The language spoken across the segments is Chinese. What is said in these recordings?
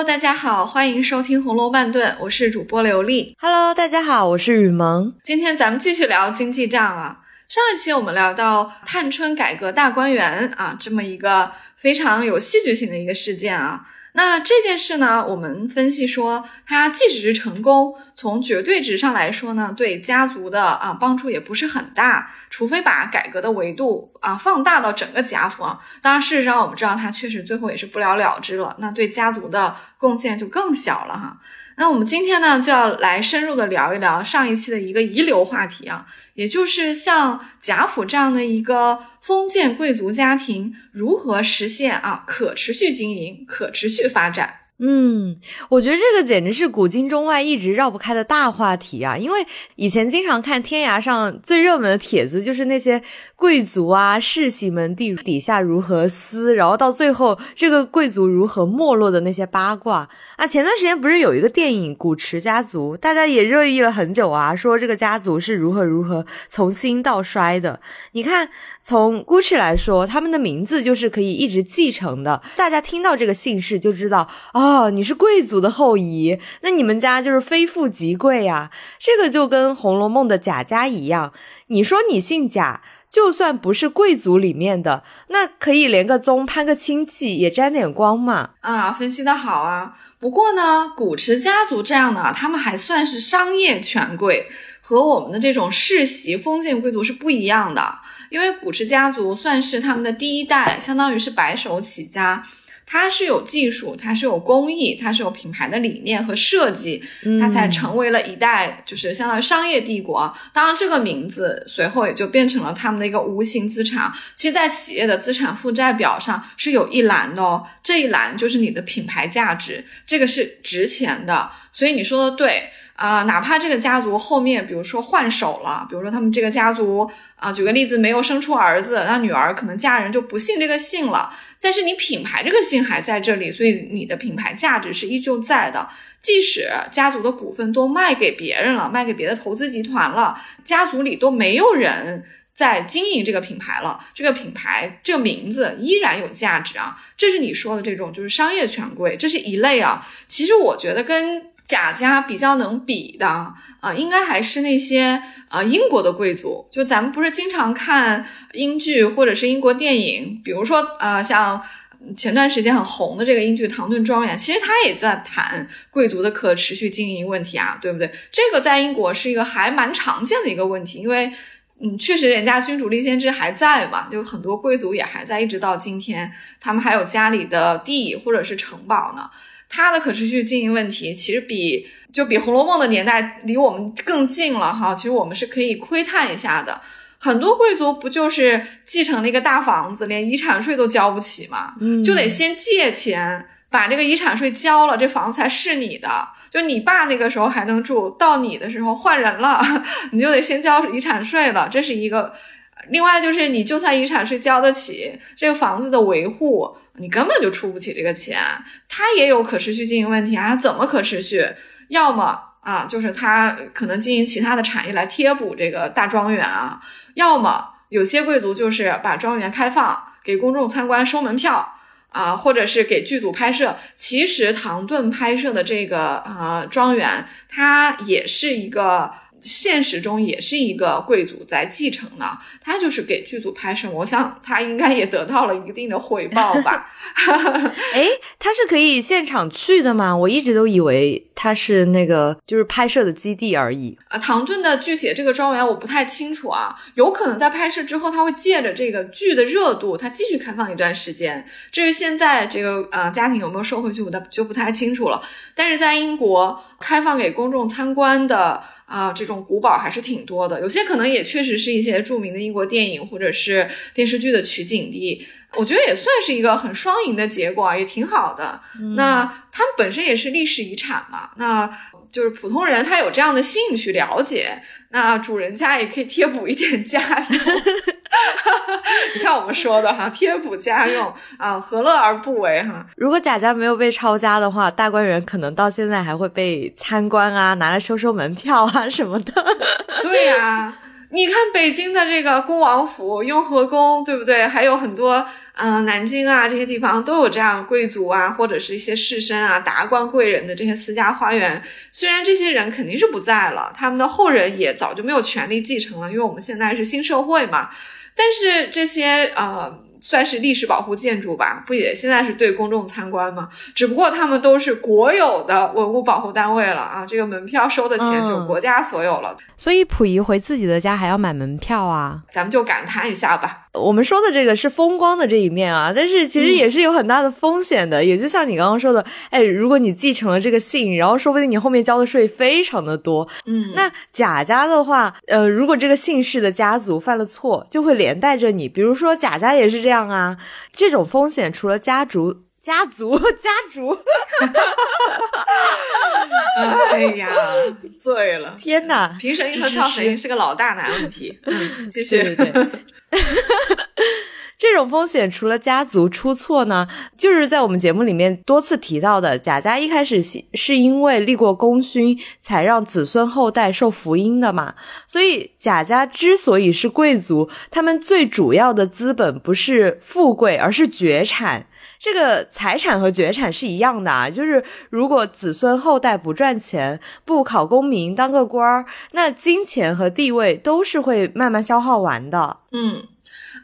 Hello，大家好，欢迎收听《红楼慢炖》，我是主播刘丽。Hello，大家好，我是雨萌。今天咱们继续聊经济账啊。上一期我们聊到探春改革大观园啊，这么一个非常有戏剧性的一个事件啊。那这件事呢，我们分析说，它即使是成功，从绝对值上来说呢，对家族的啊帮助也不是很大，除非把改革的维度啊放大到整个家族啊。当然，事实上我们知道，它确实最后也是不了了之了，那对家族的贡献就更小了哈。那我们今天呢，就要来深入的聊一聊上一期的一个遗留话题啊，也就是像贾府这样的一个封建贵族家庭，如何实现啊可持续经营、可持续发展。嗯，我觉得这个简直是古今中外一直绕不开的大话题啊！因为以前经常看天涯上最热门的帖子，就是那些贵族啊、世袭门第底下如何撕，然后到最后这个贵族如何没落的那些八卦啊。前段时间不是有一个电影《古驰家族》，大家也热议了很久啊，说这个家族是如何如何从兴到衰的。你看，从 Gucci 来说，他们的名字就是可以一直继承的，大家听到这个姓氏就知道。哦，你是贵族的后裔，那你们家就是非富即贵呀。这个就跟《红楼梦》的贾家一样，你说你姓贾，就算不是贵族里面的，那可以连个宗攀个亲戚也沾点光嘛。啊，分析的好啊。不过呢，古驰家族这样的，他们还算是商业权贵，和我们的这种世袭封建贵族是不一样的。因为古驰家族算是他们的第一代，相当于是白手起家。它是有技术，它是有工艺，它是有品牌的理念和设计，它才成为了一代，就是相当于商业帝国。当然，这个名字随后也就变成了他们的一个无形资产。其实，在企业的资产负债表上是有一栏的哦，这一栏就是你的品牌价值，这个是值钱的。所以你说的对。啊，哪怕这个家族后面，比如说换手了，比如说他们这个家族啊，举个例子，没有生出儿子，那女儿可能嫁人就不姓这个姓了。但是你品牌这个姓还在这里，所以你的品牌价值是依旧在的。即使家族的股份都卖给别人了，卖给别的投资集团了，家族里都没有人在经营这个品牌了，这个品牌这个名字依然有价值啊。这是你说的这种就是商业权贵，这是一类啊。其实我觉得跟。贾家比较能比的啊，应该还是那些啊英国的贵族。就咱们不是经常看英剧或者是英国电影，比如说啊，像前段时间很红的这个英剧《唐顿庄园》，其实他也在谈贵族的可持续经营问题啊，对不对？这个在英国是一个还蛮常见的一个问题，因为嗯，确实人家君主立宪制还在嘛，就很多贵族也还在，一直到今天，他们还有家里的地或者是城堡呢。它的可持续经营问题其实比就比《红楼梦》的年代离我们更近了哈。其实我们是可以窥探一下的。很多贵族不就是继承了一个大房子，连遗产税都交不起嘛？就得先借钱把这个遗产税交了，这房子才是你的。就你爸那个时候还能住，到你的时候换人了，你就得先交遗产税了。这是一个。另外就是，你就算遗产税交得起，这个房子的维护你根本就出不起这个钱，它也有可持续经营问题啊。怎么可持续？要么啊，就是他可能经营其他的产业来贴补这个大庄园啊；要么有些贵族就是把庄园开放给公众参观收门票啊，或者是给剧组拍摄。其实唐顿拍摄的这个呃庄园，它也是一个。现实中也是一个贵族在继承呢，他就是给剧组拍摄，我想他应该也得到了一定的回报吧。哎，他是可以现场去的吗？我一直都以为他是那个就是拍摄的基地而已。啊，唐顿的具体这个庄园我不太清楚啊，有可能在拍摄之后他会借着这个剧的热度，他继续开放一段时间。至于现在这个呃家庭有没有收回去，我就不太清楚了。但是在英国开放给公众参观的。啊，这种古堡还是挺多的，有些可能也确实是一些著名的英国电影或者是电视剧的取景地，我觉得也算是一个很双赢的结果，也挺好的。那他们本身也是历史遗产嘛，那。就是普通人，他有这样的兴趣了解，那主人家也可以贴补一点家用。你看我们说的哈，贴补家用啊，何乐而不为哈？如果贾家没有被抄家的话，大观园可能到现在还会被参观啊，拿来收收门票啊 什么的。对呀。你看北京的这个恭王府、雍和宫，对不对？还有很多，嗯，南京啊这些地方都有这样贵族啊，或者是一些士绅啊、达官贵人的这些私家花园。虽然这些人肯定是不在了，他们的后人也早就没有权利继承了，因为我们现在是新社会嘛。但是这些，呃。算是历史保护建筑吧，不也现在是对公众参观吗？只不过他们都是国有的文物保护单位了啊，这个门票收的钱就国家所有了。所以溥仪回自己的家还要买门票啊，咱们就感叹一下吧。我们说的这个是风光的这一面啊，但是其实也是有很大的风险的。也就像你刚刚说的，哎，如果你继承了这个姓，然后说不定你后面交的税非常的多。嗯，那贾家的话，呃，如果这个姓氏的家族犯了错，就会连带着你。比如说贾家也是这样啊，这种风险除了家族、家族、家族，哎呀，醉了！天哪，平神医和曹神医是个老大难问题。嗯，继续。这种风险除了家族出错呢，就是在我们节目里面多次提到的，贾家一开始是因为立过功勋，才让子孙后代受福音的嘛。所以贾家之所以是贵族，他们最主要的资本不是富贵，而是绝产。这个财产和绝产是一样的啊，就是如果子孙后代不赚钱，不考功名，当个官儿，那金钱和地位都是会慢慢消耗完的。嗯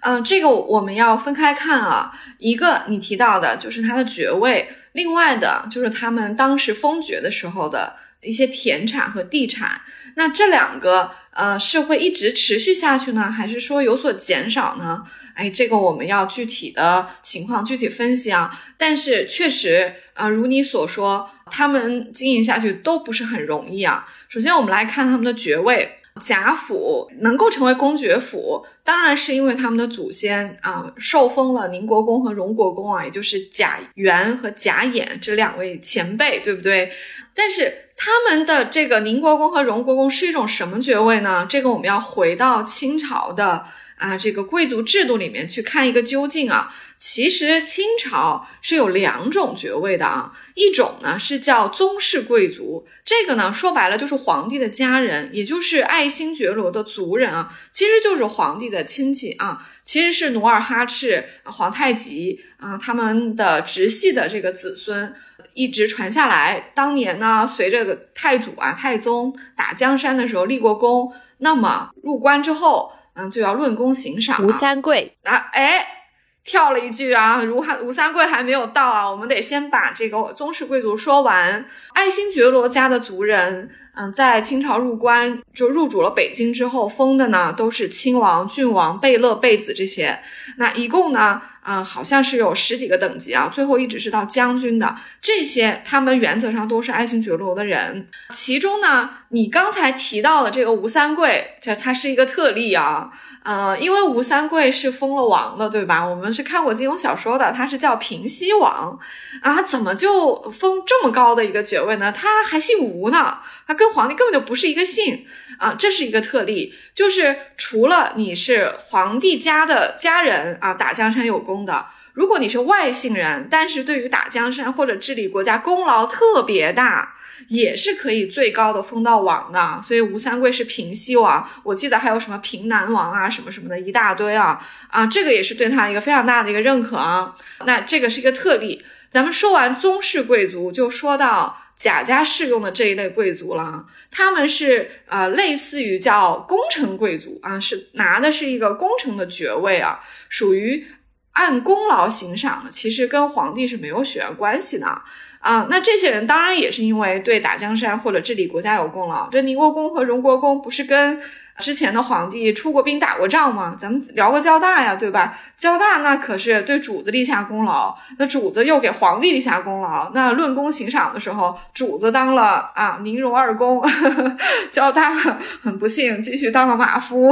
嗯，这个我们要分开看啊。一个你提到的就是他的爵位，另外的就是他们当时封爵的时候的一些田产和地产。那这两个呃是会一直持续下去呢，还是说有所减少呢？哎，这个我们要具体的情况具体分析啊。但是确实啊，如你所说，他们经营下去都不是很容易啊。首先，我们来看他们的爵位，贾府能够成为公爵府，当然是因为他们的祖先啊受封了宁国公和荣国公啊，也就是贾元和贾演这两位前辈，对不对？但是他们的这个宁国公和荣国公是一种什么爵位呢？这个我们要回到清朝的啊这个贵族制度里面去看一个究竟啊。其实清朝是有两种爵位的啊，一种呢是叫宗室贵族，这个呢说白了就是皇帝的家人，也就是爱新觉罗的族人啊，其实就是皇帝的亲戚啊，其实是努尔哈赤、皇太极啊他们的直系的这个子孙。一直传下来。当年呢，随着太祖啊、太宗打江山的时候立过功，那么入关之后，嗯，就要论功行赏。吴三桂啊，哎，跳了一句啊，吴汉吴三桂还没有到啊，我们得先把这个宗室贵族说完。爱新觉罗家的族人。嗯，在清朝入关就入主了北京之后，封的呢都是亲王、郡王、贝勒、贝子这些。那一共呢，嗯，好像是有十几个等级啊，最后一直是到将军的这些，他们原则上都是爱新觉罗的人。其中呢，你刚才提到的这个吴三桂，就他是一个特例啊。嗯，因为吴三桂是封了王的，对吧？我们是看过金庸小说的，他是叫平西王啊，怎么就封这么高的一个爵位呢？他还姓吴呢，他跟皇帝根本就不是一个姓啊，这是一个特例，就是除了你是皇帝家的家人啊，打江山有功的，如果你是外姓人，但是对于打江山或者治理国家功劳特别大。也是可以最高的封到王的，所以吴三桂是平西王，我记得还有什么平南王啊，什么什么的一大堆啊啊，这个也是对他一个非常大的一个认可啊。那这个是一个特例。咱们说完宗室贵族，就说到贾家适用的这一类贵族了，他们是呃类似于叫功臣贵族啊，是拿的是一个功臣的爵位啊，属于按功劳行赏的，其实跟皇帝是没有血缘关系的。啊，那这些人当然也是因为对打江山或者治理国家有功劳。这宁国公和荣国公不是跟之前的皇帝出过兵、打过仗吗？咱们聊过交大呀，对吧？交大那可是对主子立下功劳，那主子又给皇帝立下功劳。那论功行赏的时候，主子当了啊宁荣二公，交大很不幸继续当了马夫。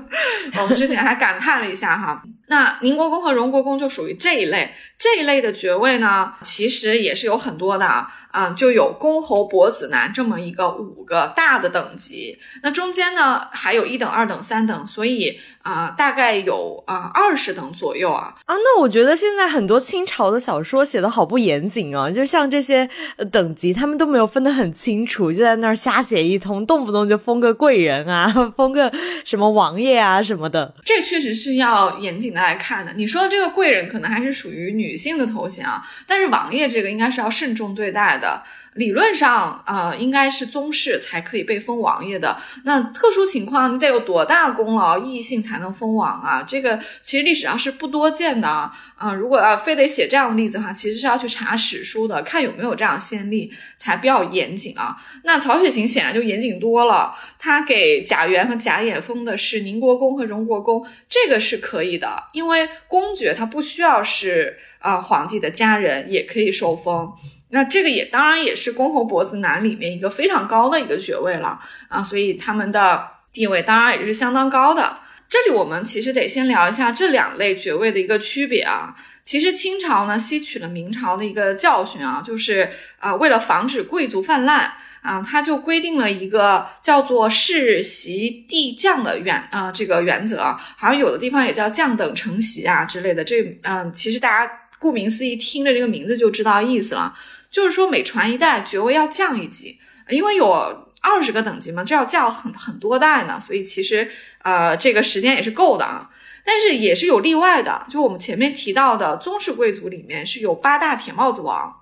我们之前还感叹了一下哈。那宁国公和荣国公就属于这一类，这一类的爵位呢，其实也是有很多的啊，嗯，就有公侯伯子男这么一个五个大的等级，那中间呢还有一等、二等、三等，所以啊，大概有啊二十等左右啊啊。那我觉得现在很多清朝的小说写的好不严谨啊，就像这些等级，他们都没有分得很清楚，就在那儿瞎写一通，动不动就封个贵人啊，封个什么王爷啊什么的，这确实是要严谨的。来看的，你说的这个贵人可能还是属于女性的头衔啊，但是王爷这个应该是要慎重对待的。理论上，呃，应该是宗室才可以被封王爷的。那特殊情况，你得有多大功劳，异姓才能封王啊？这个其实历史上是不多见的啊。啊，如果要非得写这样的例子的话，其实是要去查史书的，看有没有这样先例，才比较严谨啊。那曹雪芹显然就严谨多了，他给贾元和贾演封的是宁国公和荣国公，这个是可以的，因为公爵他不需要是啊皇帝的家人也可以受封。那这个也当然也是公侯伯子男里面一个非常高的一个爵位了啊，所以他们的地位当然也是相当高的。这里我们其实得先聊一下这两类爵位的一个区别啊。其实清朝呢吸取了明朝的一个教训啊，就是啊为了防止贵族泛滥啊，他就规定了一个叫做世袭递降的原啊这个原则，好像有的地方也叫降等承袭啊之类的。这嗯，其实大家顾名思义听着这个名字就知道意思了。就是说，每传一代，爵位要降一级，因为有二十个等级嘛，这要降很很多代呢，所以其实呃，这个时间也是够的啊。但是也是有例外的，就我们前面提到的宗室贵族里面是有八大铁帽子王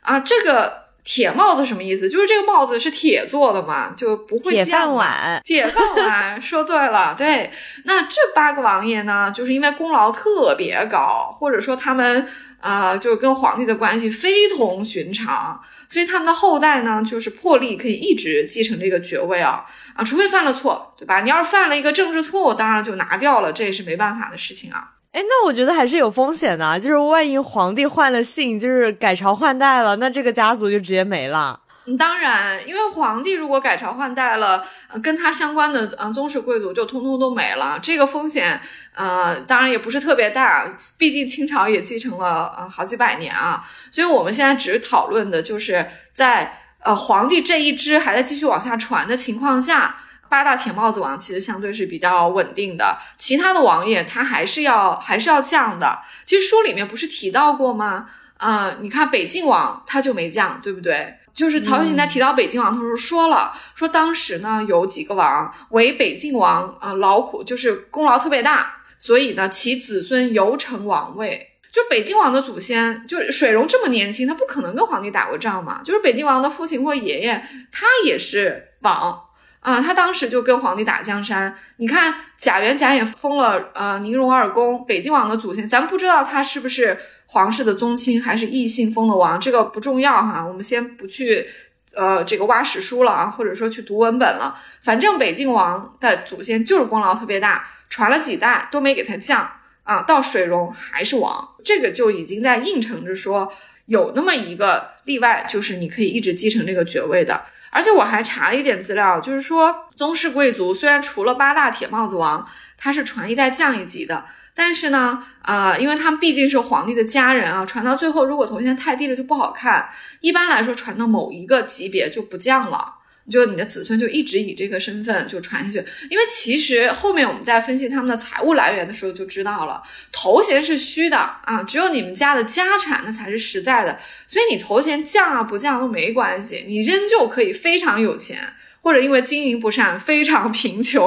啊。这个铁帽子什么意思？就是这个帽子是铁做的嘛，就不会降。铁饭碗，铁饭碗，说对了，对。那这八个王爷呢，就是因为功劳特别高，或者说他们。啊，就跟皇帝的关系非同寻常，所以他们的后代呢，就是破例可以一直继承这个爵位啊啊，除非犯了错，对吧？你要是犯了一个政治错误，当然就拿掉了，这也是没办法的事情啊。哎，那我觉得还是有风险的，就是万一皇帝换了姓，就是改朝换代了，那这个家族就直接没了。当然，因为皇帝如果改朝换代了，跟他相关的呃宗室贵族就通通都没了，这个风险呃当然也不是特别大，毕竟清朝也继承了呃好几百年啊，所以我们现在只是讨论的就是在呃皇帝这一支还在继续往下传的情况下，八大铁帽子王其实相对是比较稳定的，其他的王爷他还是要还是要降的。其实书里面不是提到过吗？嗯，你看北晋王他就没降，对不对？就是曹雪芹在提到北静王的时候说了，说当时呢有几个王为北晋王啊劳苦，就是功劳特别大，所以呢其子孙犹承王位。就北静王的祖先，就是水溶这么年轻，他不可能跟皇帝打过仗嘛。就是北静王的父亲或爷爷，他也是王啊，他当时就跟皇帝打江山。你看贾元、贾演封了呃宁荣二公，北晋王的祖先，咱们不知道他是不是。皇室的宗亲还是异姓封的王，这个不重要哈，我们先不去，呃，这个挖史书了啊，或者说去读文本了。反正北晋王的祖先就是功劳特别大，传了几代都没给他降啊，到水溶还是王，这个就已经在应承着说有那么一个例外，就是你可以一直继承这个爵位的。而且我还查了一点资料，就是说宗室贵族虽然除了八大铁帽子王，他是传一代降一级的。但是呢，呃，因为他们毕竟是皇帝的家人啊，传到最后，如果头衔太低了就不好看。一般来说，传到某一个级别就不降了，就你的子孙就一直以这个身份就传下去。因为其实后面我们在分析他们的财务来源的时候就知道了，头衔是虚的啊，只有你们家的家产那才是实在的。所以你头衔降啊不降都没关系，你仍旧可以非常有钱。或者因为经营不善非常贫穷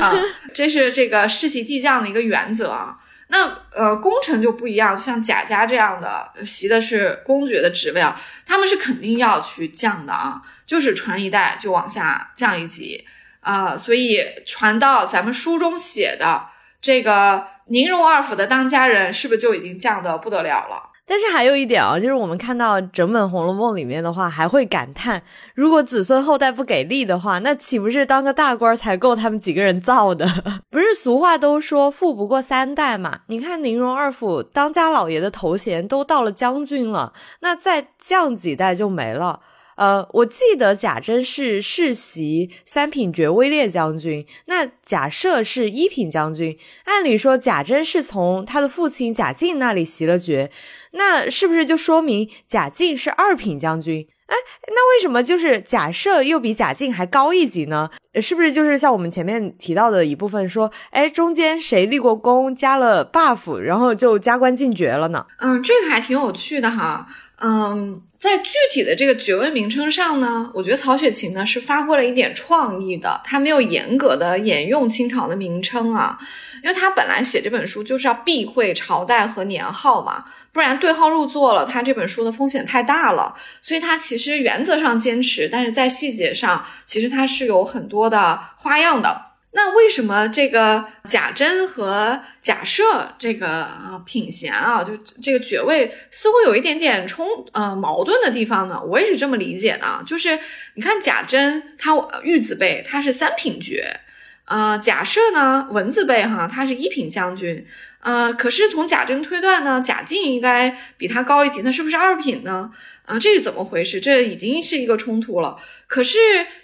啊，这是这个世袭递降的一个原则啊。那呃，功臣就不一样，像贾家这样的袭的是公爵的职位啊，他们是肯定要去降的啊，就是传一代就往下降一级啊。所以传到咱们书中写的这个宁荣二府的当家人，是不是就已经降的不得了了？但是还有一点啊，就是我们看到整本《红楼梦》里面的话，还会感叹，如果子孙后代不给力的话，那岂不是当个大官才够他们几个人造的？不是俗话都说富不过三代嘛？你看宁荣二府当家老爷的头衔都到了将军了，那再降几代就没了。呃，我记得贾珍是世袭三品爵威烈将军，那贾赦是一品将军。按理说，贾珍是从他的父亲贾敬那里袭了爵，那是不是就说明贾敬是二品将军？哎，那为什么就是贾赦又比贾敬还高一级呢？是不是就是像我们前面提到的一部分说，哎，中间谁立过功，加了 buff，然后就加官进爵了呢？嗯，这个还挺有趣的哈。嗯，在具体的这个爵位名称上呢，我觉得曹雪芹呢是发挥了一点创意的，他没有严格的沿用清朝的名称啊。因为他本来写这本书就是要避讳朝代和年号嘛，不然对号入座了，他这本书的风险太大了。所以他其实原则上坚持，但是在细节上，其实他是有很多的花样的。那为什么这个贾珍和贾赦这个品衔啊，就这个爵位似乎有一点点冲呃矛盾的地方呢？我也是这么理解的，就是你看贾珍他玉字辈，他是三品爵。呃，贾赦呢，文字辈哈，他是一品将军，呃，可是从贾珍推断呢，贾敬应该比他高一级，那是不是二品呢？啊，这是怎么回事？这已经是一个冲突了。可是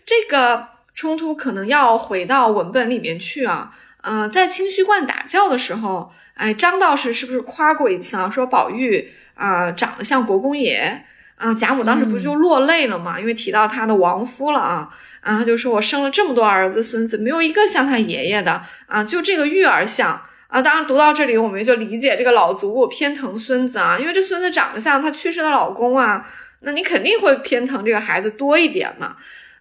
这个冲突可能要回到文本里面去啊。呃，在清虚观打教的时候，哎，张道士是不是夸过一次啊？说宝玉啊，长得像国公爷。啊，贾母当时不是就落泪了嘛？因为提到他的亡夫了啊，啊，他就说我生了这么多儿子孙子，没有一个像他爷爷的啊，就这个玉儿像啊。当然读到这里，我们就理解这个老祖母偏疼孙子啊，因为这孙子长得像他去世的老公啊，那你肯定会偏疼这个孩子多一点嘛。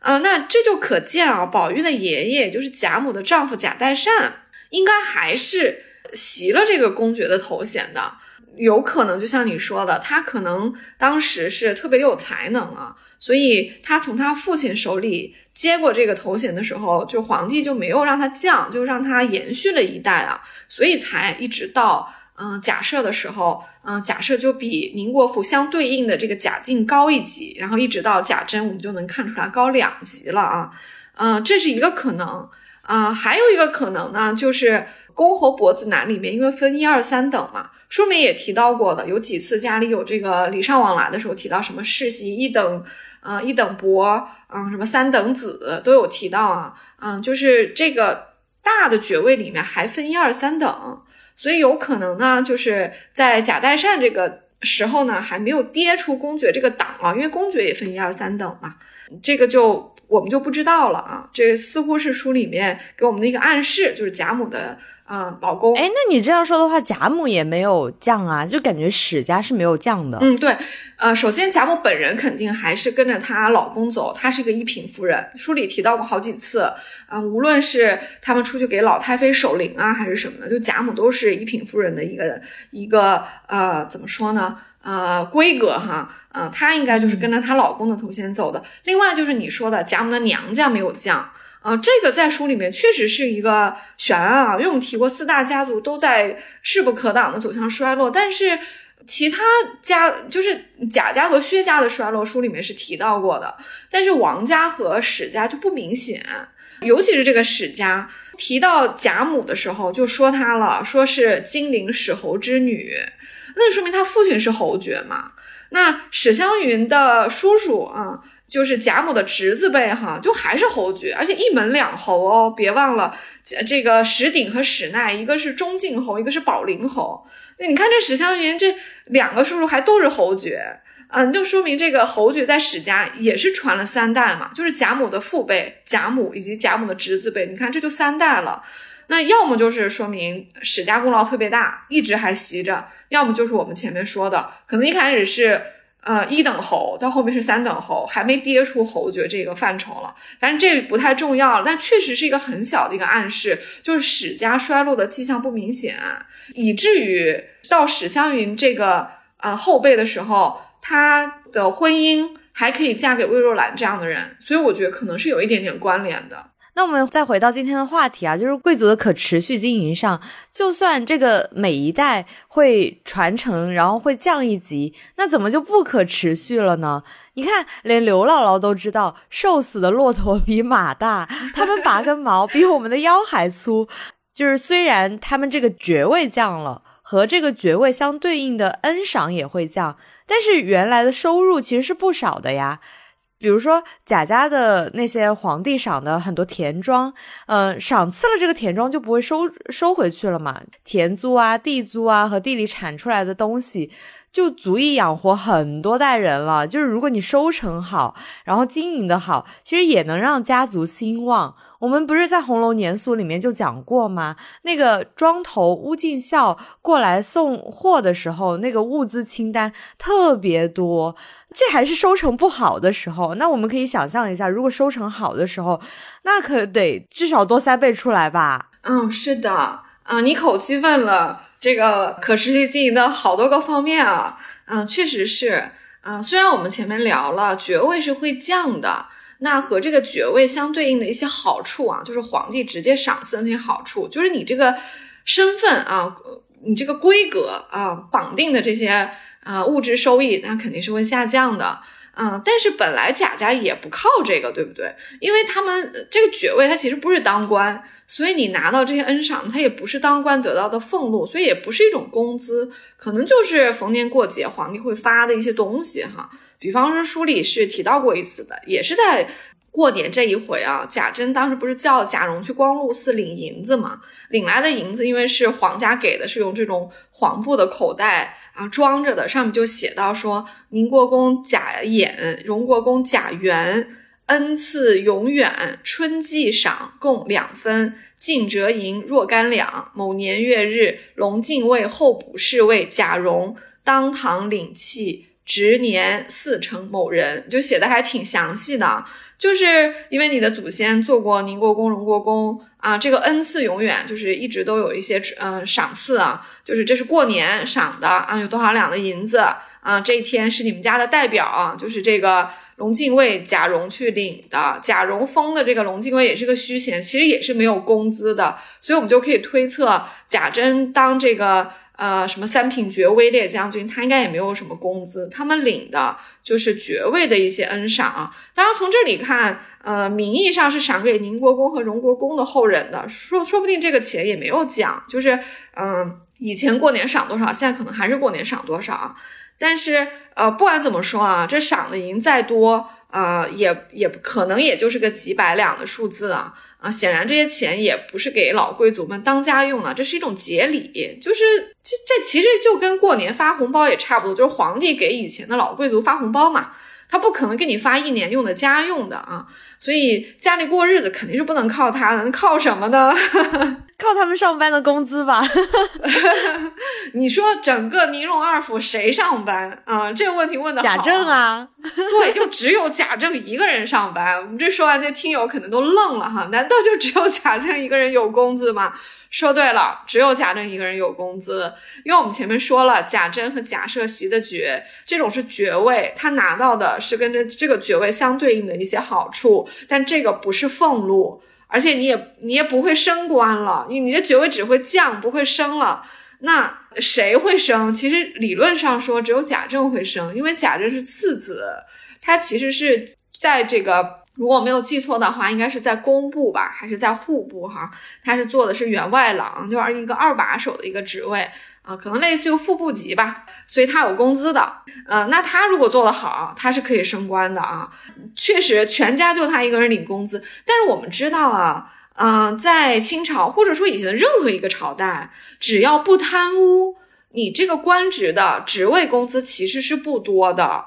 啊，那这就可见啊，宝玉的爷爷就是贾母的丈夫贾代善，应该还是袭了这个公爵的头衔的。有可能就像你说的，他可能当时是特别有才能啊，所以他从他父亲手里接过这个头衔的时候，就皇帝就没有让他降，就让他延续了一代啊，所以才一直到嗯假设的时候，嗯假设就比宁国府相对应的这个贾敬高一级，然后一直到贾珍，我们就能看出来高两级了啊，嗯这是一个可能啊，还有一个可能呢，就是公侯伯子男里面，因为分一二三等嘛。书里也提到过的，有几次家里有这个礼尚往来的时候，提到什么世袭一等，呃一等伯，嗯什么三等子都有提到啊，嗯就是这个大的爵位里面还分一二三等，所以有可能呢，就是在贾代善这个时候呢，还没有跌出公爵这个档啊，因为公爵也分一二三等嘛，这个就我们就不知道了啊，这似乎是书里面给我们的一个暗示，就是贾母的。嗯，老公，哎，那你这样说的话，贾母也没有降啊，就感觉史家是没有降的。嗯，对，呃，首先贾母本人肯定还是跟着她老公走，她是一个一品夫人，书里提到过好几次。嗯，无论是他们出去给老太妃守灵啊，还是什么的，就贾母都是一品夫人的一个一个呃，怎么说呢？呃，规格哈，嗯，她应该就是跟着她老公的头衔走的。另外就是你说的贾母的娘家没有降。啊，这个在书里面确实是一个悬案啊，因为我们提过四大家族都在势不可挡的走向衰落，但是其他家就是贾家和薛家的衰落，书里面是提到过的，但是王家和史家就不明显，尤其是这个史家提到贾母的时候就说她了，说是金陵史侯之女，那就说明他父亲是侯爵嘛，那史湘云的叔叔啊。就是贾母的侄子辈哈，就还是侯爵，而且一门两侯哦，别忘了这个史鼎和史奈，一个是中靖侯，一个是宝林侯。那你看这史湘云这两个叔叔还都是侯爵，嗯，就说明这个侯爵在史家也是传了三代嘛，就是贾母的父辈贾母以及贾母的侄子辈，你看这就三代了。那要么就是说明史家功劳特别大，一直还袭着；要么就是我们前面说的，可能一开始是。呃，一等侯到后面是三等侯，还没跌出侯爵这个范畴了。但是这不太重要，但确实是一个很小的一个暗示，就是史家衰落的迹象不明显，以至于到史湘云这个呃后辈的时候，他的婚姻还可以嫁给魏若兰这样的人，所以我觉得可能是有一点点关联的。那我们再回到今天的话题啊，就是贵族的可持续经营上，就算这个每一代会传承，然后会降一级，那怎么就不可持续了呢？你看，连刘姥姥都知道，瘦死的骆驼比马大，他们拔根毛 比我们的腰还粗。就是虽然他们这个爵位降了，和这个爵位相对应的恩赏也会降，但是原来的收入其实是不少的呀。比如说贾家的那些皇帝赏的很多田庄，嗯，赏赐了这个田庄就不会收收回去了嘛？田租啊、地租啊和地里产出来的东西，就足以养活很多代人了。就是如果你收成好，然后经营的好，其实也能让家族兴旺。我们不是在《红楼年俗》里面就讲过吗？那个庄头乌进孝过来送货的时候，那个物资清单特别多。这还是收成不好的时候，那我们可以想象一下，如果收成好的时候，那可得至少多三倍出来吧？嗯，是的，嗯，你口气问了这个可持续经营的好多个方面啊，嗯，确实是，嗯，虽然我们前面聊了爵位是会降的，那和这个爵位相对应的一些好处啊，就是皇帝直接赏赐的那些好处，就是你这个身份啊，你这个规格啊绑定的这些。啊，物质收益那肯定是会下降的，嗯，但是本来贾家也不靠这个，对不对？因为他们这个爵位，他其实不是当官，所以你拿到这些恩赏，他也不是当官得到的俸禄，所以也不是一种工资，可能就是逢年过节皇帝会发的一些东西哈。比方说书里是提到过一次的，也是在过年这一回啊，贾珍当时不是叫贾蓉去光禄寺领银子嘛，领来的银子因为是皇家给的，是用这种黄布的口袋。啊，装着的上面就写到说，宁国公贾演、荣国公贾元恩赐永远，春季赏共两分，进折银若干两。某年月日，龙禁卫候补侍卫贾蓉当堂领契，值年四成某人，就写的还挺详细的。就是因为你的祖先做过宁国公、荣国公啊，这个恩赐永远就是一直都有一些嗯赏赐啊，就是这是过年赏的啊，有多少两的银子啊，这一天是你们家的代表啊，就是这个龙禁卫贾蓉去领的，贾蓉封的这个龙禁卫也是个虚衔，其实也是没有工资的，所以我们就可以推测贾珍当这个。呃，什么三品爵威烈将军，他应该也没有什么工资，他们领的就是爵位的一些恩赏啊。当然从这里看，呃，名义上是赏给宁国公和荣国公的后人的，说说不定这个钱也没有奖，就是嗯，以前过年赏多少，现在可能还是过年赏多少。但是呃，不管怎么说啊，这赏的银再多。呃，也也可能也就是个几百两的数字啊啊！显然这些钱也不是给老贵族们当家用的，这是一种节礼，就是这这其实就跟过年发红包也差不多，就是皇帝给以前的老贵族发红包嘛，他不可能给你发一年用的家用的啊，所以家里过日子肯定是不能靠他的，靠什么呢？靠他们上班的工资吧？你说整个宁荣二府谁上班啊？这个问题问的贾政啊？对，就只有贾政一个人上班。我们这说完，这听友可能都愣了哈，难道就只有贾政一个人有工资吗？说对了，只有贾政一个人有工资，因为我们前面说了，贾珍和贾赦袭的爵，这种是爵位，他拿到的是跟着这个爵位相对应的一些好处，但这个不是俸禄。而且你也你也不会升官了，你你的爵位只会降，不会升了。那谁会升？其实理论上说，只有贾政会升，因为贾政是次子，他其实是在这个，如果没有记错的话，应该是在工部吧，还是在户部哈？他是做的是员外郎，就是一个二把手的一个职位。啊，可能类似于副部级吧，所以他有工资的。嗯，那他如果做得好，他是可以升官的啊。确实，全家就他一个人领工资。但是我们知道啊，嗯，在清朝或者说以前的任何一个朝代，只要不贪污，你这个官职的职位工资其实是不多的。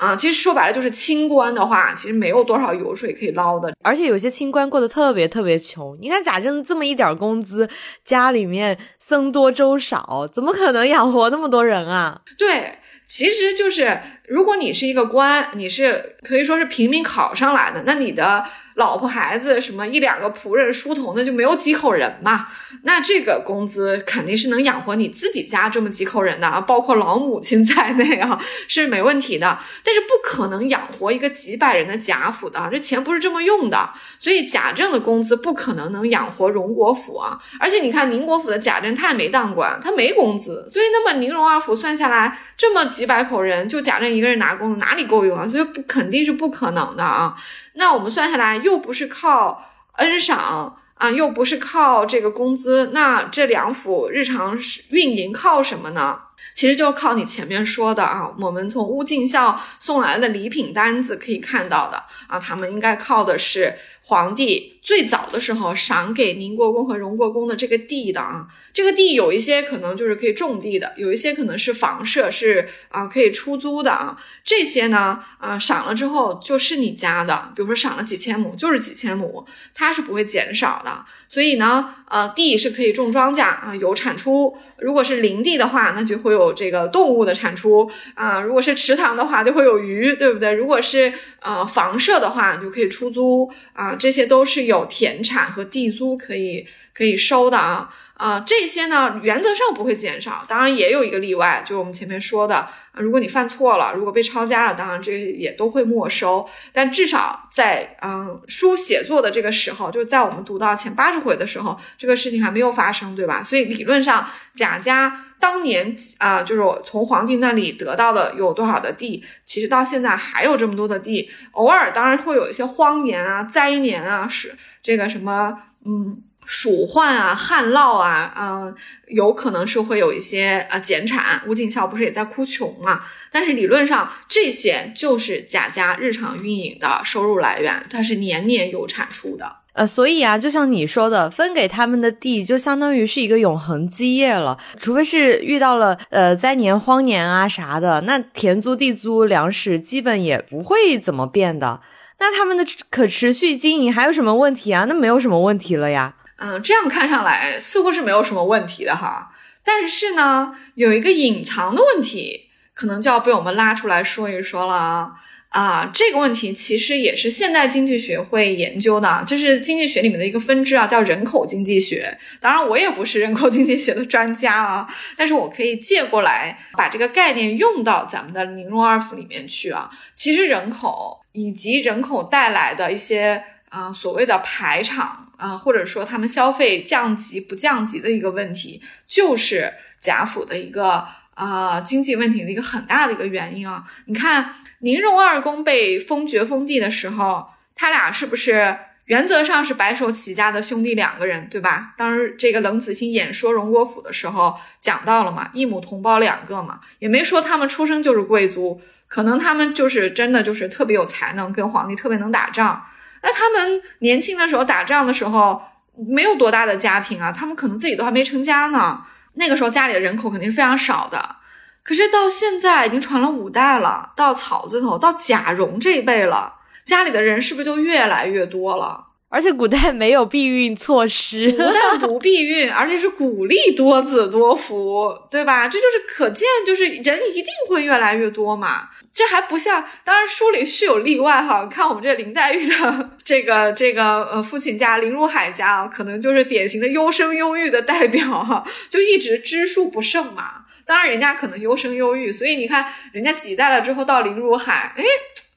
啊，其实说白了就是清官的话，其实没有多少油水可以捞的，而且有些清官过得特别特别穷。你看贾政这么一点工资，家里面僧多粥少，怎么可能养活那么多人啊？对，其实就是如果你是一个官，你是可以说是平民考上来的，那你的。老婆孩子什么一两个仆人书童，那就没有几口人嘛。那这个工资肯定是能养活你自己家这么几口人的啊，包括老母亲在内啊，是没问题的。但是不可能养活一个几百人的贾府的，这钱不是这么用的。所以贾政的工资不可能能养活荣国府啊。而且你看宁国府的贾政，他也没当官，他没工资。所以那么宁荣二府算下来，这么几百口人，就贾政一个人拿工资，哪里够用啊？所以不肯定是不可能的啊。那我们算下来，又不是靠恩赏啊，又不是靠这个工资，那这两府日常运营靠什么呢？其实就靠你前面说的啊，我们从乌进孝送来的礼品单子可以看到的啊，他们应该靠的是皇帝。最早的时候赏给宁国公和荣国公的这个地的啊，这个地有一些可能就是可以种地的，有一些可能是房舍，是啊可以出租的啊。这些呢，啊赏了之后就是你家的，比如说赏了几千亩就是几千亩，它是不会减少的。所以呢，呃，地是可以种庄稼啊，有产出。如果是林地的话，那就会有这个动物的产出啊。如果是池塘的话，就会有鱼，对不对？如果是呃房舍的话，就可以出租啊。这些都是有田产和地租可以可以收的啊。啊，这些呢，原则上不会减少，当然也有一个例外，就我们前面说的，如果你犯错了，如果被抄家了，当然这也都会没收。但至少在嗯书写作的这个时候，就在我们读到前八十回的时候，这个事情还没有发生，对吧？所以理论上贾家当年啊，就是我从皇帝那里得到的有多少的地，其实到现在还有这么多的地，偶尔当然会有一些荒年啊、灾年啊，是这个什么嗯。鼠患啊，旱涝啊，嗯，有可能是会有一些啊减产。吴景孝不是也在哭穷嘛？但是理论上，这些就是贾家日常运营的收入来源，它是年年有产出的。呃，所以啊，就像你说的，分给他们的地就相当于是一个永恒基业了。除非是遇到了呃灾年、荒年啊啥的，那田租、地租、粮食基本也不会怎么变的。那他们的可持续经营还有什么问题啊？那没有什么问题了呀。嗯，这样看上来似乎是没有什么问题的哈，但是呢，有一个隐藏的问题，可能就要被我们拉出来说一说了啊。啊，这个问题其实也是现代经济学会研究的，这是经济学里面的一个分支啊，叫人口经济学。当然，我也不是人口经济学的专家啊，但是我可以借过来把这个概念用到咱们的宁荣二府里面去啊。其实人口以及人口带来的一些啊所谓的排场。啊，或者说他们消费降级不降级的一个问题，就是贾府的一个啊经济问题的一个很大的一个原因啊。你看宁荣二公被封爵封地的时候，他俩是不是原则上是白手起家的兄弟两个人，对吧？当时这个冷子兴演说荣国府的时候讲到了嘛，一母同胞两个嘛，也没说他们出生就是贵族，可能他们就是真的就是特别有才能，跟皇帝特别能打仗。那他们年轻的时候打仗的时候没有多大的家庭啊，他们可能自己都还没成家呢。那个时候家里的人口肯定是非常少的。可是到现在已经传了五代了，到草字头到贾蓉这一辈了，家里的人是不是就越来越多了？而且古代没有避孕措施，不但不避孕，而且是鼓励多子多福，对吧？这就是可见，就是人一定会越来越多嘛。这还不像，当然书里是有例外哈。看我们这林黛玉的这个这个呃父亲家林如海家，可能就是典型的优生优育的代表哈，就一直知书不胜嘛。当然人家可能优生优育，所以你看人家几代了之后到林如海，哎，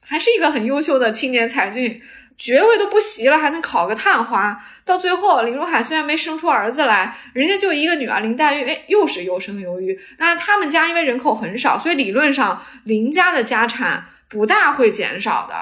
还是一个很优秀的青年才俊。爵位都不袭了，还能考个探花。到最后，林如海虽然没生出儿子来，人家就一个女儿林黛玉，哎，又是优生优育。但是他们家因为人口很少，所以理论上林家的家产不大会减少的，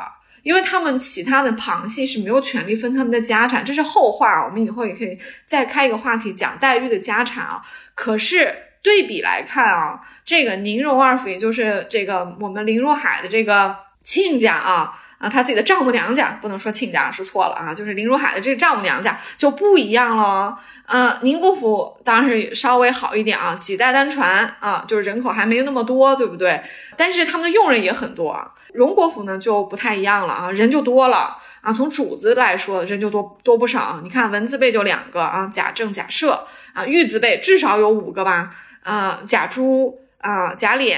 因为他们其他的旁系是没有权利分他们的家产，这是后话。我们以后也可以再开一个话题讲黛玉的家产啊。可是对比来看啊，这个宁荣二府，也就是这个我们林如海的这个亲家啊。啊，他自己的丈母娘家不能说亲家是错了啊，就是林如海的这个丈母娘家就不一样了。呃，宁国府当然是稍微好一点啊，几代单传啊，就是人口还没有那么多，对不对？但是他们的佣人也很多。荣国府呢就不太一样了啊，人就多了啊。从主子来说，人就多多不少。你看文字辈就两个啊，贾政、贾赦啊，玉字辈至少有五个吧？啊，贾珠啊，贾琏、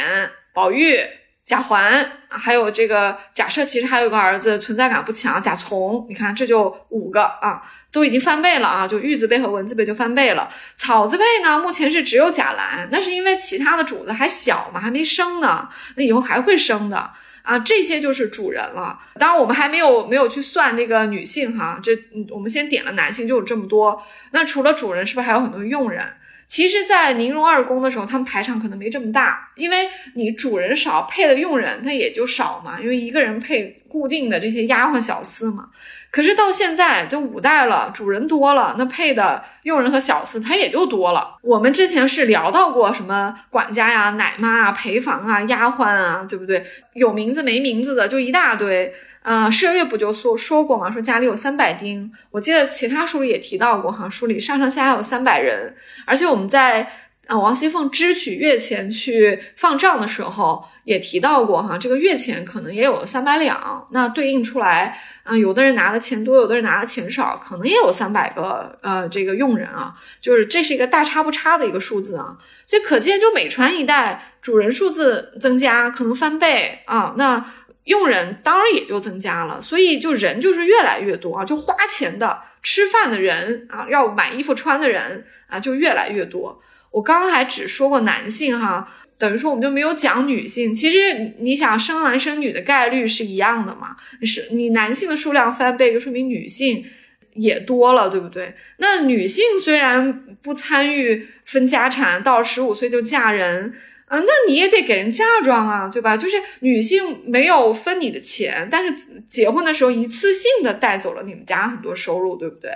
宝玉。贾环，还有这个贾赦，其实还有个儿子，存在感不强。贾从，你看这就五个啊，都已经翻倍了啊，就玉字辈和文字辈就翻倍了。草字辈呢，目前是只有贾兰，那是因为其他的主子还小嘛，还没生呢，那以后还会生的啊。这些就是主人了。当然，我们还没有没有去算这个女性哈，这我们先点了男性就有这么多。那除了主人，是不是还有很多佣人？其实，在宁荣二宫的时候，他们排场可能没这么大，因为你主人少，配的佣人他也就少嘛，因为一个人配固定的这些丫鬟小厮嘛。可是到现在就五代了，主人多了，那配的佣人和小厮他也就多了。我们之前是聊到过什么管家呀、奶妈啊、陪房啊、丫鬟啊，对不对？有名字没名字的就一大堆。呃，麝月不就说说过吗？说家里有三百丁，我记得其他书里也提到过哈，书里上上下下有三百人，而且我们在呃王熙凤支取月钱去放账的时候也提到过哈，这个月钱可能也有三百两，那对应出来，嗯，有的人拿的钱多，有的人拿的钱少，可能也有三百个呃这个佣人啊，就是这是一个大差不差的一个数字啊，所以可见就每传一代，主人数字增加，可能翻倍啊，那。用人当然也就增加了，所以就人就是越来越多啊，就花钱的、吃饭的人啊，要买衣服穿的人啊，就越来越多。我刚刚还只说过男性哈，等于说我们就没有讲女性。其实你想生男生女的概率是一样的嘛？是你男性的数量翻倍，就说明女性也多了，对不对？那女性虽然不参与分家产，到十五岁就嫁人。那你也得给人嫁妆啊，对吧？就是女性没有分你的钱，但是结婚的时候一次性的带走了你们家很多收入，对不对？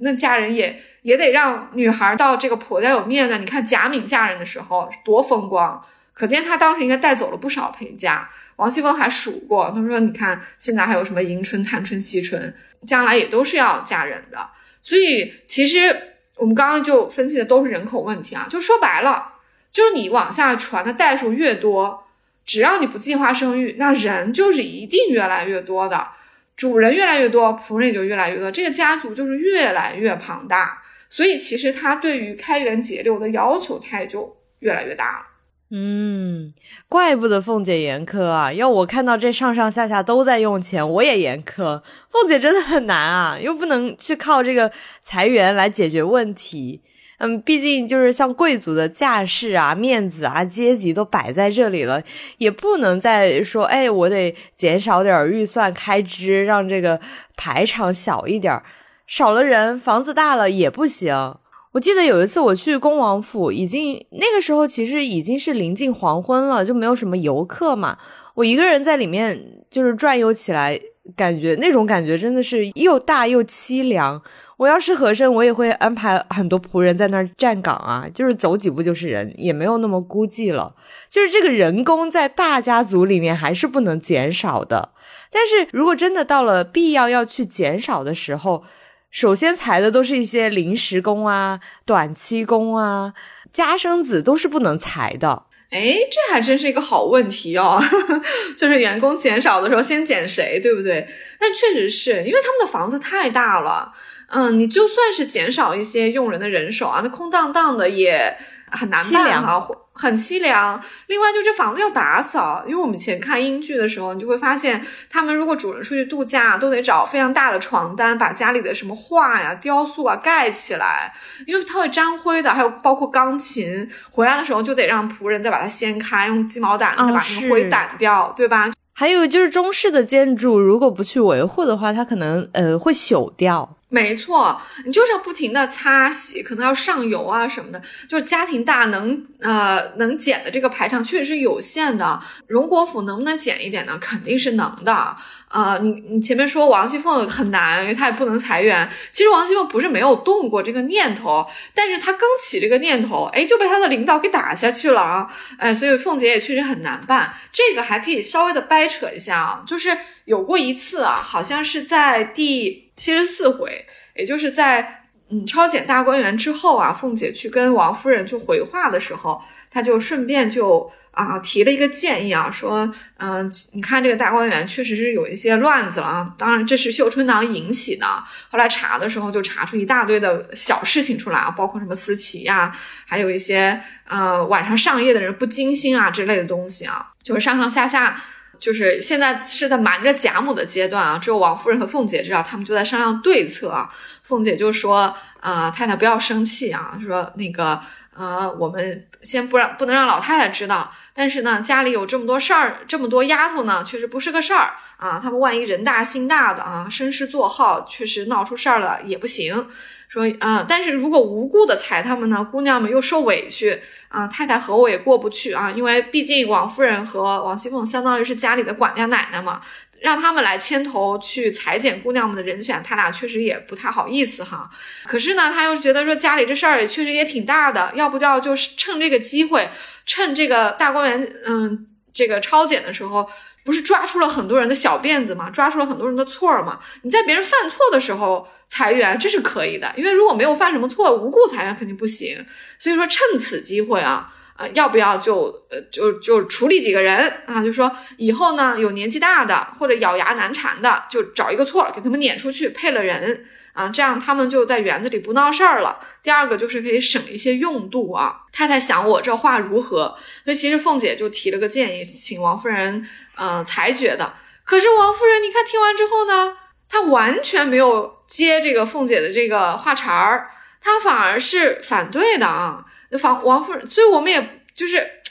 那嫁人也也得让女孩到这个婆家有面子。你看贾敏嫁人的时候多风光，可见她当时应该带走了不少陪嫁。王熙凤还数过，她说：“你看现在还有什么迎春、探春、惜春，将来也都是要嫁人的。”所以其实我们刚刚就分析的都是人口问题啊，就说白了。就你往下传的代数越多，只要你不计划生育，那人就是一定越来越多的。主人越来越多，仆人也就越来越多，这个家族就是越来越庞大。所以其实他对于开源节流的要求，他就越来越大了。嗯，怪不得凤姐严苛啊！要我看到这上上下下都在用钱，我也严苛。凤姐真的很难啊，又不能去靠这个裁员来解决问题。嗯，毕竟就是像贵族的架势啊、面子啊、阶级都摆在这里了，也不能再说，哎，我得减少点预算开支，让这个排场小一点，少了人，房子大了也不行。我记得有一次我去恭王府，已经那个时候其实已经是临近黄昏了，就没有什么游客嘛，我一个人在里面就是转悠起来，感觉那种感觉真的是又大又凄凉。我要是和珅，我也会安排很多仆人在那儿站岗啊，就是走几步就是人，也没有那么孤寂了。就是这个人工在大家族里面还是不能减少的。但是如果真的到了必要要去减少的时候，首先裁的都是一些临时工啊、短期工啊、家生子都是不能裁的。哎，这还真是一个好问题哦。就是员工减少的时候，先减谁，对不对？但确实是因为他们的房子太大了。嗯，你就算是减少一些用人的人手啊，那空荡荡的也很难办哈，很凄凉。另外，就这房子要打扫，因为我们以前看英剧的时候，你就会发现，他们如果主人出去度假，都得找非常大的床单，把家里的什么画呀、雕塑啊盖起来，因为它会沾灰的。还有包括钢琴，回来的时候就得让仆人再把它掀开，用鸡毛掸子把那个灰掸掉，对吧？还有就是中式的建筑，如果不去维护的话，它可能呃会朽掉。没错，你就是要不停的擦洗，可能要上油啊什么的。就是家庭大，能呃能减的这个排场确实是有限的。荣国府能不能减一点呢？肯定是能的。呃，你你前面说王熙凤很难，因为她也不能裁员。其实王熙凤不是没有动过这个念头，但是她刚起这个念头，哎，就被她的领导给打下去了啊！哎，所以凤姐也确实很难办。这个还可以稍微的掰扯一下啊，就是有过一次啊，好像是在第。七十四回，也就是在嗯抄检大观园之后啊，凤姐去跟王夫人去回话的时候，她就顺便就啊提了一个建议啊，说嗯，你看这个大观园确实是有一些乱子了啊，当然这是绣春囊引起的。后来查的时候就查出一大堆的小事情出来啊，包括什么私企呀，还有一些呃晚上上夜的人不精心啊之类的东西啊，就是上上下下。就是现在是在瞒着贾母的阶段啊，只有王夫人和凤姐知道，他们就在商量对策啊。凤姐就说：“呃，太太不要生气啊，说那个呃，我们先不让不能让老太太知道，但是呢，家里有这么多事儿，这么多丫头呢，确实不是个事儿啊。他们万一人大心大的啊，生事作号，确实闹出事儿了也不行。说啊，但是如果无故的裁他们呢，姑娘们又受委屈啊，太太和我也过不去啊，因为毕竟王夫人和王熙凤相当于是家里的管家奶奶嘛。让他们来牵头去裁剪姑娘们的人选，他俩确实也不太好意思哈。可是呢，他又觉得说家里这事儿也确实也挺大的，要不要就是趁这个机会，趁这个大观园嗯这个抄检的时候，不是抓出了很多人的小辫子嘛，抓出了很多人的错儿嘛？你在别人犯错的时候裁员，这是可以的，因为如果没有犯什么错，无故裁员肯定不行。所以说趁此机会啊。呃，要不要就呃就就处理几个人啊？就说以后呢，有年纪大的或者咬牙难缠的，就找一个错给他们撵出去，配了人啊，这样他们就在园子里不闹事儿了。第二个就是可以省一些用度啊。太太想我这话如何？那其实凤姐就提了个建议，请王夫人呃裁决的。可是王夫人，你看听完之后呢，她完全没有接这个凤姐的这个话茬儿，她反而是反对的啊。王王夫人，所以我们也就是，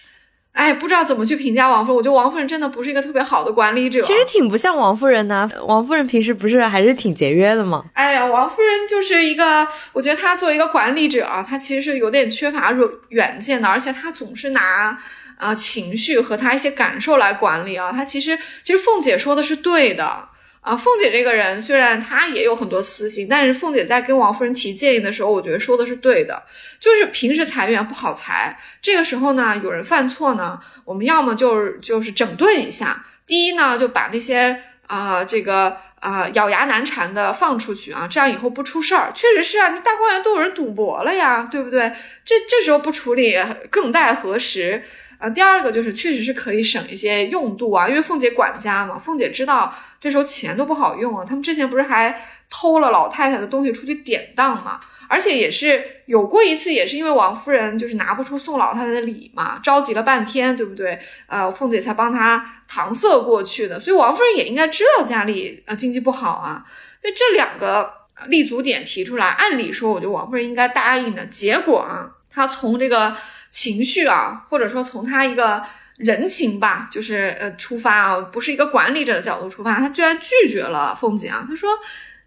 哎，不知道怎么去评价王夫人。我觉得王夫人真的不是一个特别好的管理者。其实挺不像王夫人的，王夫人平时不是还是挺节约的吗？哎呀，王夫人就是一个，我觉得她作为一个管理者啊，她其实是有点缺乏远远见的，而且她总是拿啊情绪和她一些感受来管理啊。她其实其实凤姐说的是对的。啊，凤姐这个人虽然她也有很多私心，但是凤姐在跟王夫人提建议的时候，我觉得说的是对的。就是平时裁员不好裁，这个时候呢，有人犯错呢，我们要么就是就是整顿一下。第一呢，就把那些啊这个啊咬牙难缠的放出去啊，这样以后不出事儿。确实是啊，你大观园都有人赌博了呀，对不对？这这时候不处理，更待何时？啊，第二个就是确实是可以省一些用度啊，因为凤姐管家嘛，凤姐知道这时候钱都不好用啊。他们之前不是还偷了老太太的东西出去典当嘛？而且也是有过一次，也是因为王夫人就是拿不出送老太太的礼嘛，着急了半天，对不对？呃，凤姐才帮她搪塞过去的。所以王夫人也应该知道家里啊经济不好啊。所以这两个立足点提出来，按理说我觉得王夫人应该答应的。结果啊，她从这个。情绪啊，或者说从他一个人情吧，就是呃出发啊，不是一个管理者的角度出发，他居然拒绝了凤姐啊。他说：“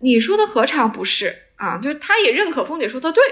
你说的何尝不是啊？”就是他也认可凤姐说的对，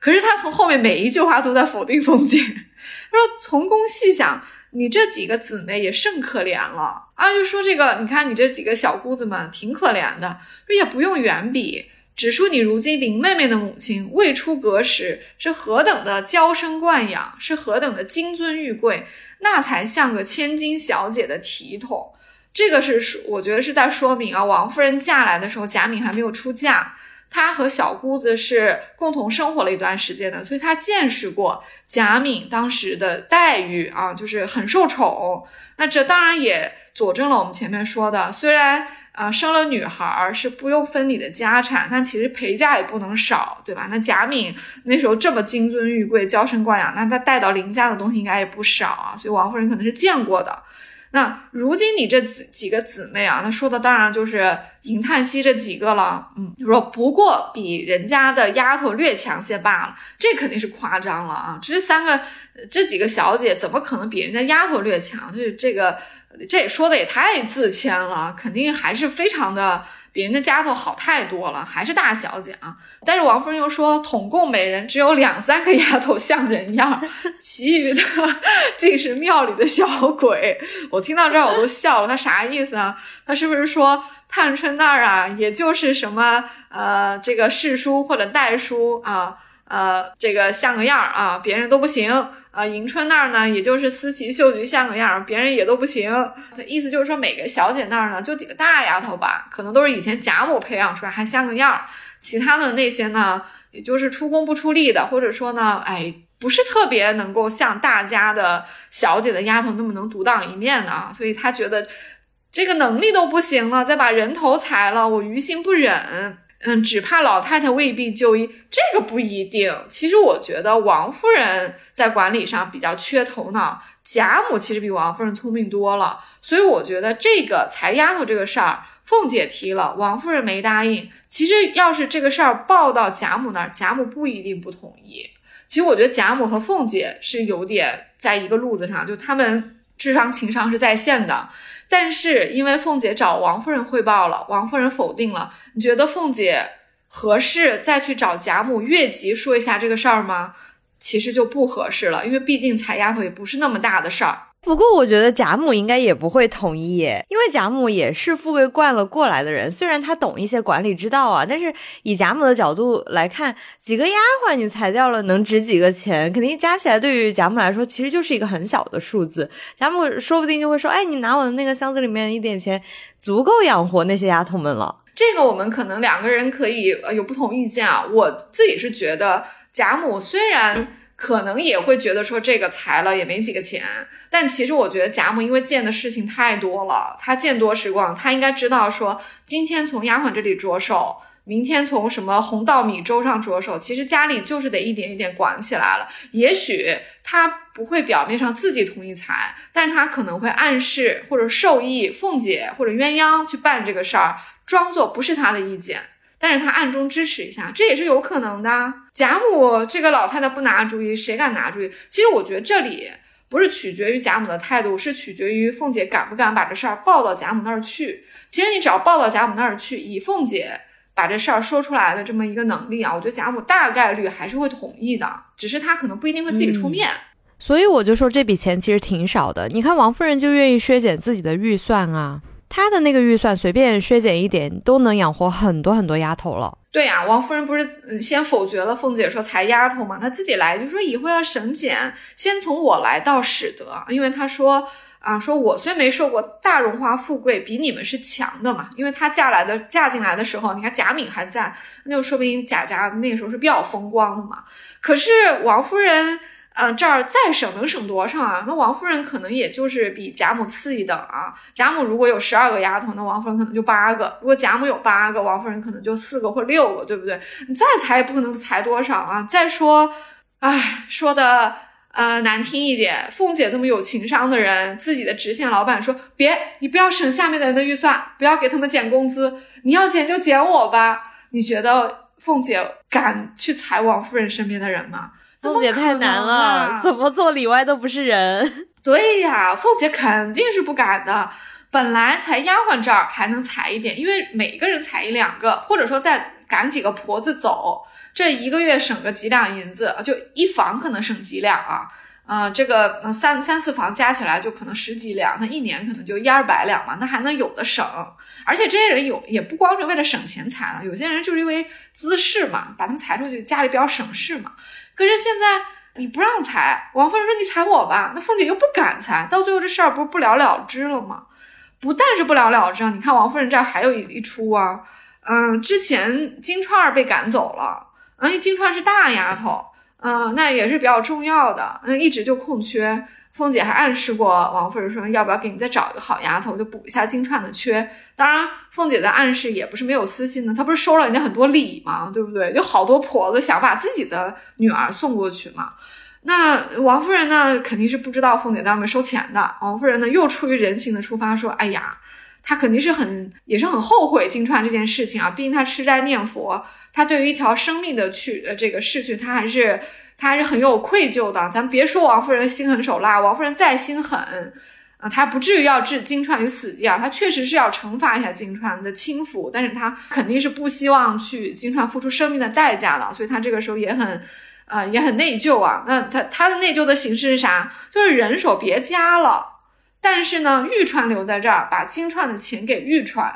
可是他从后面每一句话都在否定凤姐。他说：“从公细想，你这几个姊妹也甚可怜了啊！就说这个，你看你这几个小姑子们挺可怜的，说也不用远比。”只说你如今林妹妹的母亲未出阁时是何等的娇生惯养，是何等的金尊玉贵，那才像个千金小姐的体统。这个是说，我觉得是在说明啊，王夫人嫁来的时候，贾敏还没有出嫁，她和小姑子是共同生活了一段时间的，所以她见识过贾敏当时的待遇啊，就是很受宠。那这当然也佐证了我们前面说的，虽然。啊，生了女孩儿是不用分你的家产，但其实陪嫁也不能少，对吧？那贾敏那时候这么金尊玉贵、娇生惯养，那她带到林家的东西应该也不少啊。所以王夫人可能是见过的。那如今你这几几个姊妹啊，那说的当然就是银叹息这几个了。嗯，说不过比人家的丫头略强些罢了，这肯定是夸张了啊！这三个这几个小姐怎么可能比人家丫头略强？这这个。这也说的也太自谦了，肯定还是非常的比人家丫头好太多了，还是大小姐啊。但是王夫人又说，统共每人只有两三个丫头像人样，其余的 竟是庙里的小鬼。我听到这儿我都笑了，他啥意思啊？他是不是说探春那儿啊，也就是什么呃这个侍书或者代书啊？呃，这个像个样儿啊，别人都不行啊。迎春那儿呢，也就是思琪、秀菊像个样儿，别人也都不行。意思就是说，每个小姐那儿呢，就几个大丫头吧，可能都是以前贾母培养出来，还像个样儿。其他的那些呢，也就是出工不出力的，或者说呢，哎，不是特别能够像大家的小姐的丫头那么能独当一面的啊。所以她觉得这个能力都不行了，再把人头裁了，我于心不忍。嗯，只怕老太太未必就医，这个不一定。其实我觉得王夫人在管理上比较缺头脑，贾母其实比王夫人聪明多了。所以我觉得这个裁丫头这个事儿，凤姐提了，王夫人没答应。其实要是这个事儿报到贾母那儿，贾母不一定不同意。其实我觉得贾母和凤姐是有点在一个路子上，就他们智商情商是在线的。但是因为凤姐找王夫人汇报了，王夫人否定了。你觉得凤姐合适再去找贾母越级说一下这个事儿吗？其实就不合适了，因为毕竟采丫头也不是那么大的事儿。不过我觉得贾母应该也不会同意耶，因为贾母也是富贵惯了过来的人，虽然她懂一些管理之道啊，但是以贾母的角度来看，几个丫鬟你裁掉了能值几个钱？肯定加起来对于贾母来说其实就是一个很小的数字。贾母说不定就会说：“哎，你拿我的那个箱子里面一点钱，足够养活那些丫头们了。”这个我们可能两个人可以呃有不同意见啊。我自己是觉得贾母虽然。可能也会觉得说这个裁了也没几个钱，但其实我觉得贾母因为见的事情太多了，她见多识广，她应该知道说今天从丫鬟这里着手，明天从什么红稻米粥上着手，其实家里就是得一点一点管起来了。也许她不会表面上自己同意裁，但是她可能会暗示或者授意凤姐或者鸳鸯去办这个事儿，装作不是她的意见。但是他暗中支持一下，这也是有可能的。贾母这个老太太不拿主意，谁敢拿主意？其实我觉得这里不是取决于贾母的态度，是取决于凤姐敢不敢把这事儿报到贾母那儿去。其实你只要报到贾母那儿去，以凤姐把这事儿说出来的这么一个能力啊，我觉得贾母大概率还是会同意的，只是她可能不一定会自己出面。所以我就说这笔钱其实挺少的。你看王夫人就愿意削减自己的预算啊。他的那个预算随便削减一点都能养活很多很多丫头了。对呀，王夫人不是先否决了凤姐说裁丫头吗？她自己来就说以后要省俭，先从我来倒使得。因为她说啊，说我虽没受过大荣华富贵，比你们是强的嘛。因为她嫁来的嫁进来的时候，你看贾敏还在，那就说明贾家那个时候是比较风光的嘛。可是王夫人。嗯，这儿再省能省多少啊？那王夫人可能也就是比贾母次一等啊。贾母如果有十二个丫头，那王夫人可能就八个；如果贾母有八个，王夫人可能就四个或六个，对不对？你再裁也不可能裁多少啊。再说，唉，说的呃难听一点，凤姐这么有情商的人，自己的直线老板说：“别，你不要省下面的人的预算，不要给他们减工资，你要减就减我吧。”你觉得凤姐敢去裁王夫人身边的人吗？凤姐太难了，怎么做里外都不是人。对呀，凤姐肯定是不敢的。本来才丫鬟这儿还能裁一点，因为每个人裁一两个，或者说再赶几个婆子走，这一个月省个几两银子，就一房可能省几两啊。嗯，这个三三四房加起来就可能十几两，那一年可能就一二百两嘛，那还能有的省。而且这些人有也不光是为了省钱裁了，有些人就是因为滋事嘛，把他们裁出去，家里比较省事嘛。可是现在你不让裁，王夫人说你裁我吧，那凤姐又不敢裁，到最后这事儿不是不了了之了吗？不但是不了了之，你看王夫人这儿还有一一出啊，嗯，之前金钏儿被赶走了，嗯，金钏是大丫头，嗯，那也是比较重要的，嗯，一直就空缺。凤姐还暗示过王夫人说，要不要给你再找一个好丫头，就补一下金钏的缺。当然，凤姐的暗示也不是没有私心的，她不是收了人家很多礼吗？对不对？有好多婆子想把自己的女儿送过去嘛。那王夫人呢，肯定是不知道凤姐在外面收钱的。王夫人呢，又出于人情的出发，说：“哎呀，她肯定是很，也是很后悔金钏这件事情啊。毕竟她吃斋念佛，她对于一条生命的去呃这个逝去，她还是。”他还是很有愧疚的，咱别说王夫人心狠手辣，王夫人再心狠，啊，她不至于要置金钏于死地啊，她确实是要惩罚一下金钏的轻浮，但是她肯定是不希望去金钏付出生命的代价的，所以她这个时候也很，呃，也很内疚啊。那她她的内疚的形式是啥？就是人手别家了，但是呢，玉钏留在这儿，把金钏的钱给玉钏，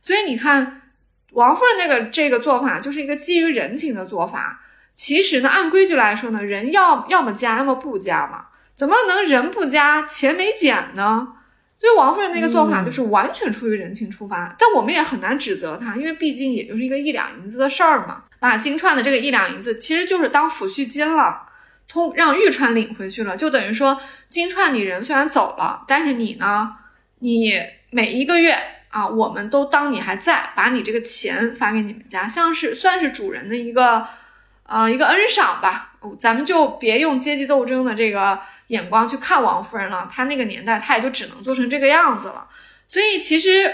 所以你看，王夫人那个这个做法就是一个基于人情的做法。其实呢，按规矩来说呢，人要要么加，要么不加嘛，怎么能人不加，钱没减呢？所以王夫人那个做法就是完全出于人情出发，但我们也很难指责她，因为毕竟也就是一个一两银子的事儿嘛。把金钏的这个一两银子，其实就是当抚恤金了，通让玉钏领回去了，就等于说金钏你人虽然走了，但是你呢，你每一个月啊，我们都当你还在，把你这个钱发给你们家，像是算是主人的一个。啊，一个恩赏吧，咱们就别用阶级斗争的这个眼光去看王夫人了。她那个年代，她也就只能做成这个样子了。所以其实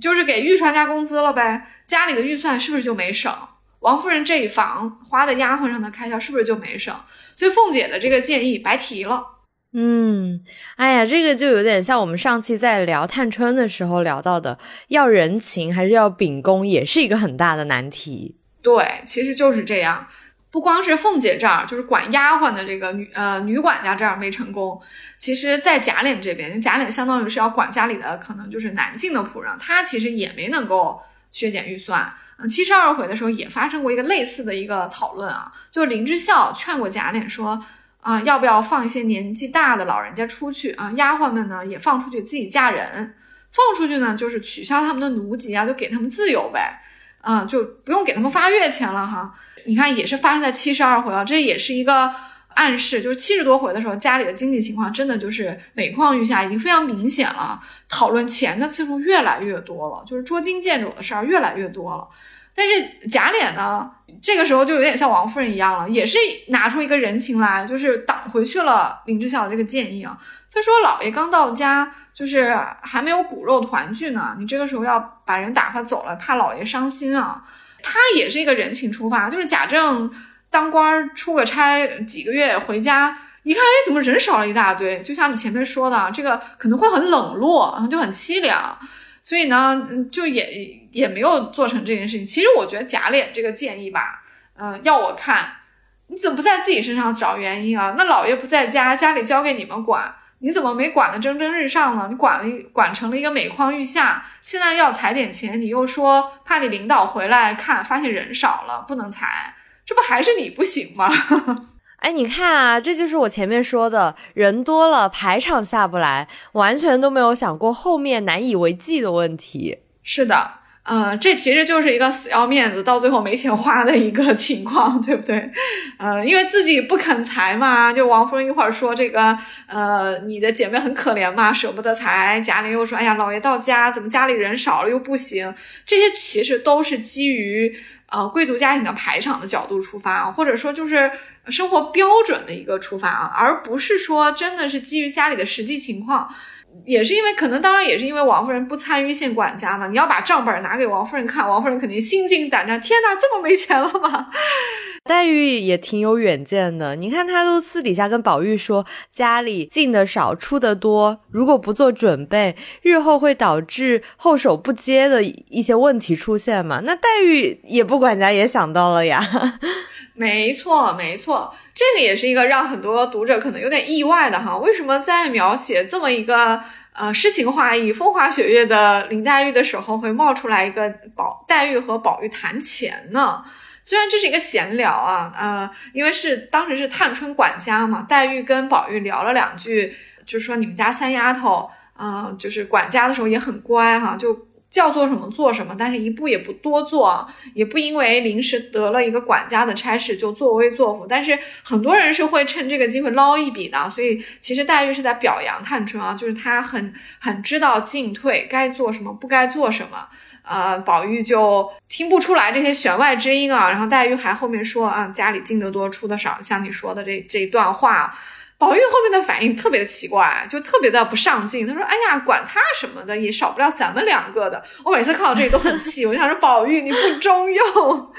就是给玉钏加工资了呗，家里的预算是不是就没省？王夫人这一房花的丫鬟上的开销是不是就没省？所以凤姐的这个建议白提了。嗯，哎呀，这个就有点像我们上期在聊探春的时候聊到的，要人情还是要秉公，也是一个很大的难题。对，其实就是这样。不光是凤姐这儿，就是管丫鬟的这个女呃女管家这儿没成功，其实，在贾琏这边，贾琏相当于是要管家里的可能就是男性的仆人，他其实也没能够削减预算。嗯，七十二回的时候也发生过一个类似的一个讨论啊，就是林之孝劝过贾琏说啊，要不要放一些年纪大的老人家出去啊，丫鬟们呢也放出去自己嫁人，放出去呢就是取消他们的奴籍啊，就给他们自由呗，啊，就不用给他们发月钱了哈。你看，也是发生在七十二回了，这也是一个暗示，就是七十多回的时候，家里的经济情况真的就是每况愈下，已经非常明显了。讨论钱的次数越来越多了，就是捉襟见肘的事儿越来越多了。但是贾琏呢，这个时候就有点像王夫人一样了，也是拿出一个人情来，就是挡回去了林之孝这个建议啊。他说：“老爷刚到家，就是还没有骨肉团聚呢，你这个时候要把人打发走了，怕老爷伤心啊。”他也是一个人情出发，就是贾政当官出个差几个月回家一看，哎，怎么人少了一大堆？就像你前面说的，这个可能会很冷落，就很凄凉，所以呢，就也也没有做成这件事情。其实我觉得贾琏这个建议吧，嗯，要我看，你怎么不在自己身上找原因啊？那老爷不在家，家里交给你们管。你怎么没管的蒸蒸日上呢？你管了，管成了一个每况愈下。现在要裁点钱，你又说怕你领导回来看，发现人少了不能裁，这不还是你不行吗？哎，你看啊，这就是我前面说的，人多了排场下不来，完全都没有想过后面难以为继的问题。是的。呃，这其实就是一个死要面子，到最后没钱花的一个情况，对不对？呃，因为自己不肯裁嘛，就王夫人一会儿说这个，呃，你的姐妹很可怜嘛，舍不得裁。贾琏又说，哎呀，老爷到家，怎么家里人少了又不行？这些其实都是基于呃贵族家庭的排场的角度出发，或者说就是生活标准的一个出发啊，而不是说真的是基于家里的实际情况。也是因为可能，当然也是因为王夫人不参与县管家嘛。你要把账本拿给王夫人看，王夫人肯定心惊胆战。天哪，这么没钱了吗？黛玉也挺有远见的。你看，她都私底下跟宝玉说，家里进的少，出的多，如果不做准备，日后会导致后手不接的一些问题出现嘛。那黛玉也不管家也想到了呀。没错，没错，这个也是一个让很多读者可能有点意外的哈。为什么在描写这么一个呃诗情画意、风花雪月的林黛玉的时候，会冒出来一个宝黛玉和宝玉谈钱呢？虽然这是一个闲聊啊，呃，因为是当时是探春管家嘛，黛玉跟宝玉聊了两句，就说你们家三丫头，嗯，就是管家的时候也很乖哈，就。叫做什么做什么，但是一步也不多做，也不因为临时得了一个管家的差事就作威作福。但是很多人是会趁这个机会捞一笔的，所以其实黛玉是在表扬探春啊，就是她很很知道进退，该做什么，不该做什么。呃，宝玉就听不出来这些弦外之音啊。然后黛玉还后面说啊，家里进得多，出的少，像你说的这这一段话。宝玉后面的反应特别的奇怪，就特别的不上进。他说：“哎呀，管他什么的，也少不了咱们两个的。”我每次看到这里都很气，我就想说：“宝玉，你不中用，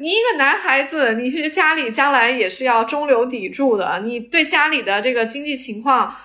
你一个男孩子，你是家里将来也是要中流砥柱的，你对家里的这个经济情况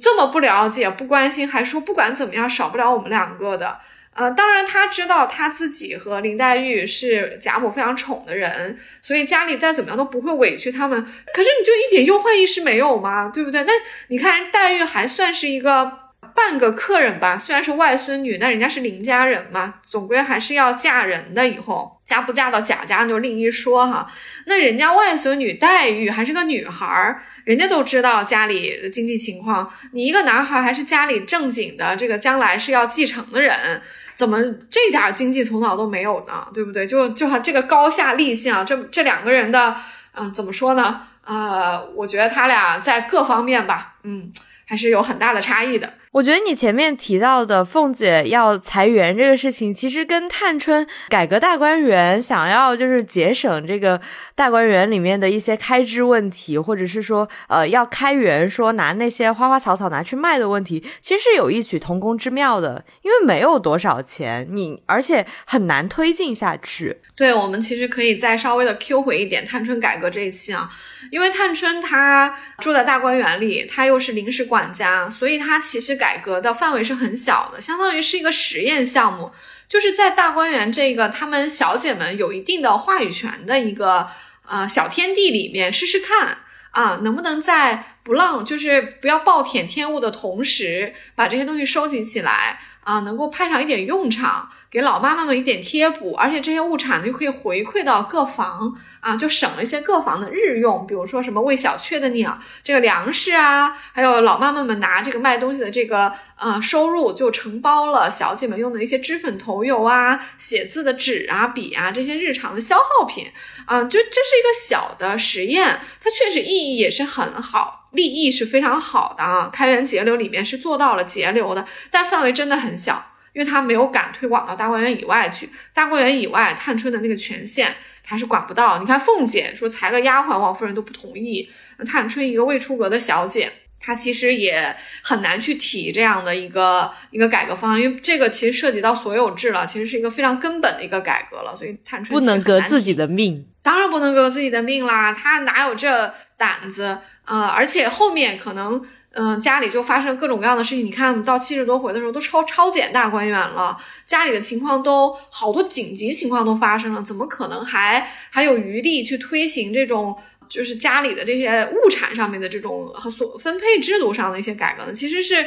这么不了解、不关心，还说不管怎么样少不了我们两个的。”呃，当然他知道他自己和林黛玉是贾母非常宠的人，所以家里再怎么样都不会委屈他们。可是你就一点忧患意识没有吗？对不对？那你看人黛玉还算是一个半个客人吧，虽然是外孙女，那人家是林家人嘛，总归还是要嫁人的。以后嫁不嫁到贾家就另一说哈。那人家外孙女黛玉还是个女孩儿，人家都知道家里的经济情况。你一个男孩还是家里正经的，这个将来是要继承的人。怎么这点经济头脑都没有呢？对不对？就就这个高下立现啊，这这两个人的，嗯，怎么说呢？呃，我觉得他俩在各方面吧，嗯，还是有很大的差异的。我觉得你前面提到的凤姐要裁员这个事情，其实跟探春改革大观园，想要就是节省这个大观园里面的一些开支问题，或者是说呃要开源，说拿那些花花草草拿去卖的问题，其实是有异曲同工之妙的。因为没有多少钱，你而且很难推进下去。对，我们其实可以再稍微的 Q 回一点探春改革这一期啊，因为探春她住在大观园里，她又是临时管家，所以她其实。改革的范围是很小的，相当于是一个实验项目，就是在大观园这个他们小姐们有一定的话语权的一个呃小天地里面试试看啊，能不能在不浪就是不要暴殄天物的同时，把这些东西收集起来。啊，能够派上一点用场，给老妈妈们一点贴补，而且这些物产呢，又可以回馈到各房啊，就省了一些各房的日用，比如说什么喂小雀的鸟，这个粮食啊，还有老妈妈们拿这个卖东西的这个呃收入，就承包了小姐们用的一些脂粉头油啊、写字的纸啊、笔啊这些日常的消耗品啊，就这是一个小的实验，它确实意义也是很好。利益是非常好的啊，开源节流里面是做到了节流的，但范围真的很小，因为它没有敢推广到大观园以外去。大观园以外，探春的那个权限它是管不到。你看凤姐说裁个丫鬟，王夫人都不同意。那探春一个未出阁的小姐，她其实也很难去提这样的一个一个改革方案，因为这个其实涉及到所有制了，其实是一个非常根本的一个改革了。所以探春不能革自己的命，当然不能革自己的命啦，他哪有这胆子？呃，而且后面可能，嗯，家里就发生各种各样的事情。你看，到七十多回的时候，都超超检大观园了，家里的情况都好多紧急情况都发生了，怎么可能还还有余力去推行这种就是家里的这些物产上面的这种和所分配制度上的一些改革呢？其实是。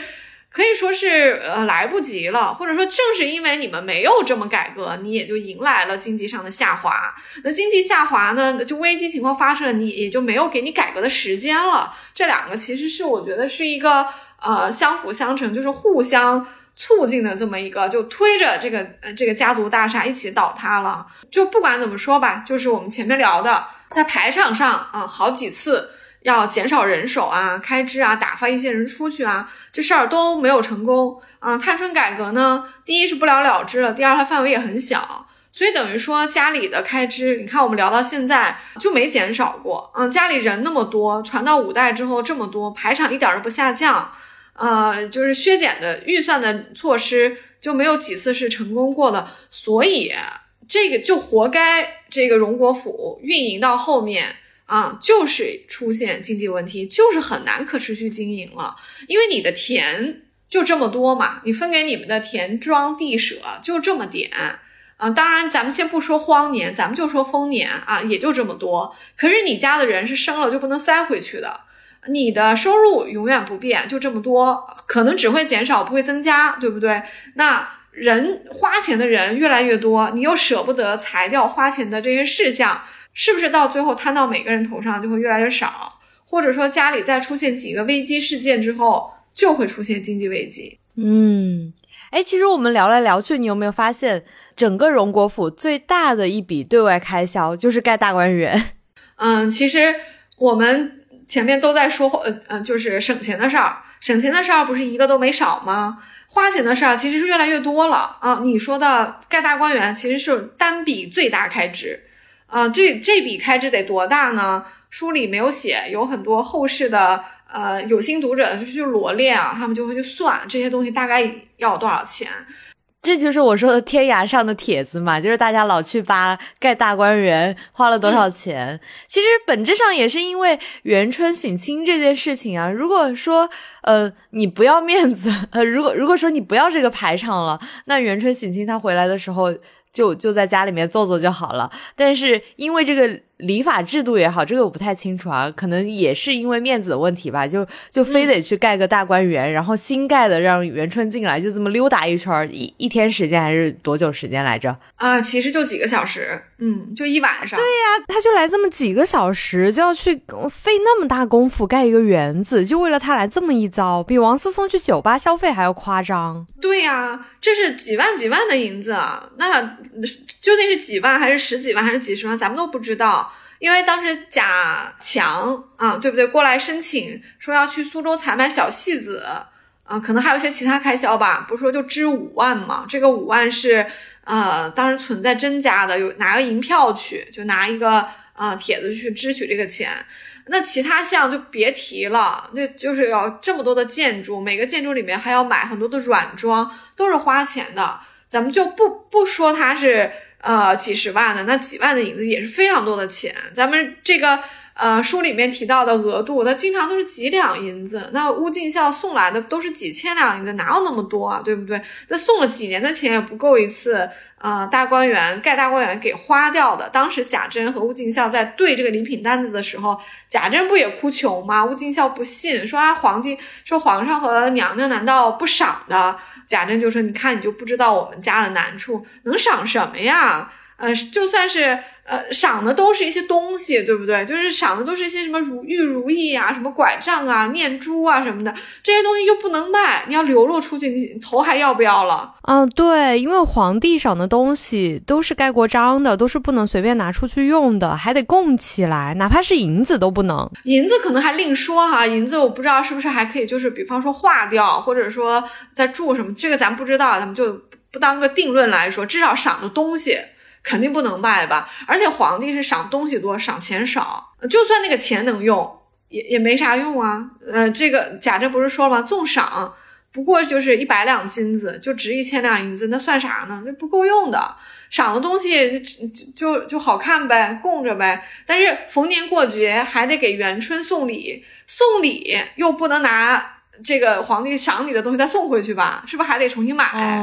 可以说是呃来不及了，或者说正是因为你们没有这么改革，你也就迎来了经济上的下滑。那经济下滑呢，就危机情况发生，你也就没有给你改革的时间了。这两个其实是我觉得是一个呃相辅相成，就是互相促进的这么一个，就推着这个呃这个家族大厦一起倒塌了。就不管怎么说吧，就是我们前面聊的，在排场上啊好几次。要减少人手啊，开支啊，打发一些人出去啊，这事儿都没有成功嗯。探春改革呢，第一是不了了之了，第二它范围也很小，所以等于说家里的开支，你看我们聊到现在就没减少过，嗯，家里人那么多，传到五代之后这么多，排场一点都不下降，呃，就是削减的预算的措施就没有几次是成功过的，所以这个就活该这个荣国府运营到后面。啊，就是出现经济问题，就是很难可持续经营了，因为你的田就这么多嘛，你分给你们的田庄地舍就这么点，啊，当然咱们先不说荒年，咱们就说丰年啊，也就这么多。可是你家的人是生了就不能塞回去的，你的收入永远不变，就这么多，可能只会减少不会增加，对不对？那人花钱的人越来越多，你又舍不得裁掉花钱的这些事项。是不是到最后摊到每个人头上就会越来越少，或者说家里再出现几个危机事件之后，就会出现经济危机？嗯，哎，其实我们聊来聊去，你有没有发现，整个荣国府最大的一笔对外开销就是盖大观园？嗯，其实我们前面都在说，呃呃，就是省钱的事儿，省钱的事儿不是一个都没少吗？花钱的事儿其实是越来越多了啊！你说的盖大观园其实是单笔最大开支。啊，这这笔开支得多大呢？书里没有写，有很多后世的呃有心读者就去罗列啊，他们就会去算这些东西大概要多少钱。这就是我说的天涯上的帖子嘛，就是大家老去扒盖大观园花了多少钱。其实本质上也是因为元春省亲这件事情啊。如果说呃你不要面子，呃如果如果说你不要这个排场了，那元春省亲他回来的时候。就就在家里面坐坐就好了，但是因为这个。礼法制度也好，这个我不太清楚啊，可能也是因为面子的问题吧，就就非得去盖个大观园，然后新盖的让元春进来，就这么溜达一圈，一一天时间还是多久时间来着？啊，其实就几个小时，嗯，就一晚上。对呀，他就来这么几个小时，就要去费那么大功夫盖一个园子，就为了他来这么一遭，比王思聪去酒吧消费还要夸张。对呀，这是几万几万的银子啊，那究竟是几万还是十几万还是几十万，咱们都不知道。因为当时贾强啊，对不对？过来申请说要去苏州采买小戏子，啊，可能还有一些其他开销吧。不是说就支五万嘛？这个五万是呃，当时存在甄家的，有拿个银票去，就拿一个呃帖子去支取这个钱。那其他项就别提了，那就是要这么多的建筑，每个建筑里面还要买很多的软装，都是花钱的。咱们就不不说它是。呃，几十万的那几万的影子也是非常多的钱。咱们这个呃，书里面提到的额度，它经常都是几两银子。那乌进孝送来的都是几千两银子，哪有那么多啊？对不对？那送了几年的钱也不够一次，呃，大观园盖大观园给花掉的。当时贾珍和乌进孝在对这个礼品单子的时候，贾珍不也哭穷吗？乌进孝不信，说啊，皇帝说皇上和娘娘难道不赏的？贾珍就说，你看你就不知道我们家的难处，能赏什么呀？呃，就算是。呃，赏的都是一些东西，对不对？就是赏的都是一些什么如玉如意啊，什么拐杖啊、念珠啊什么的，这些东西又不能卖，你要流落出去，你头还要不要了？嗯，对，因为皇帝赏的东西都是盖过章的，都是不能随便拿出去用的，还得供起来，哪怕是银子都不能。银子可能还另说哈，银子我不知道是不是还可以，就是比方说化掉，或者说在铸什么，这个咱不知道，咱们就不当个定论来说，至少赏的东西。肯定不能卖吧，而且皇帝是赏东西多，赏钱少，就算那个钱能用，也也没啥用啊。呃，这个贾珍不是说了吗？纵赏不过就是一百两金子，就值一千两银子，那算啥呢？就不够用的。赏的东西就就就好看呗，供着呗。但是逢年过节还得给元春送礼，送礼又不能拿这个皇帝赏你的东西再送回去吧？是不是还得重新买？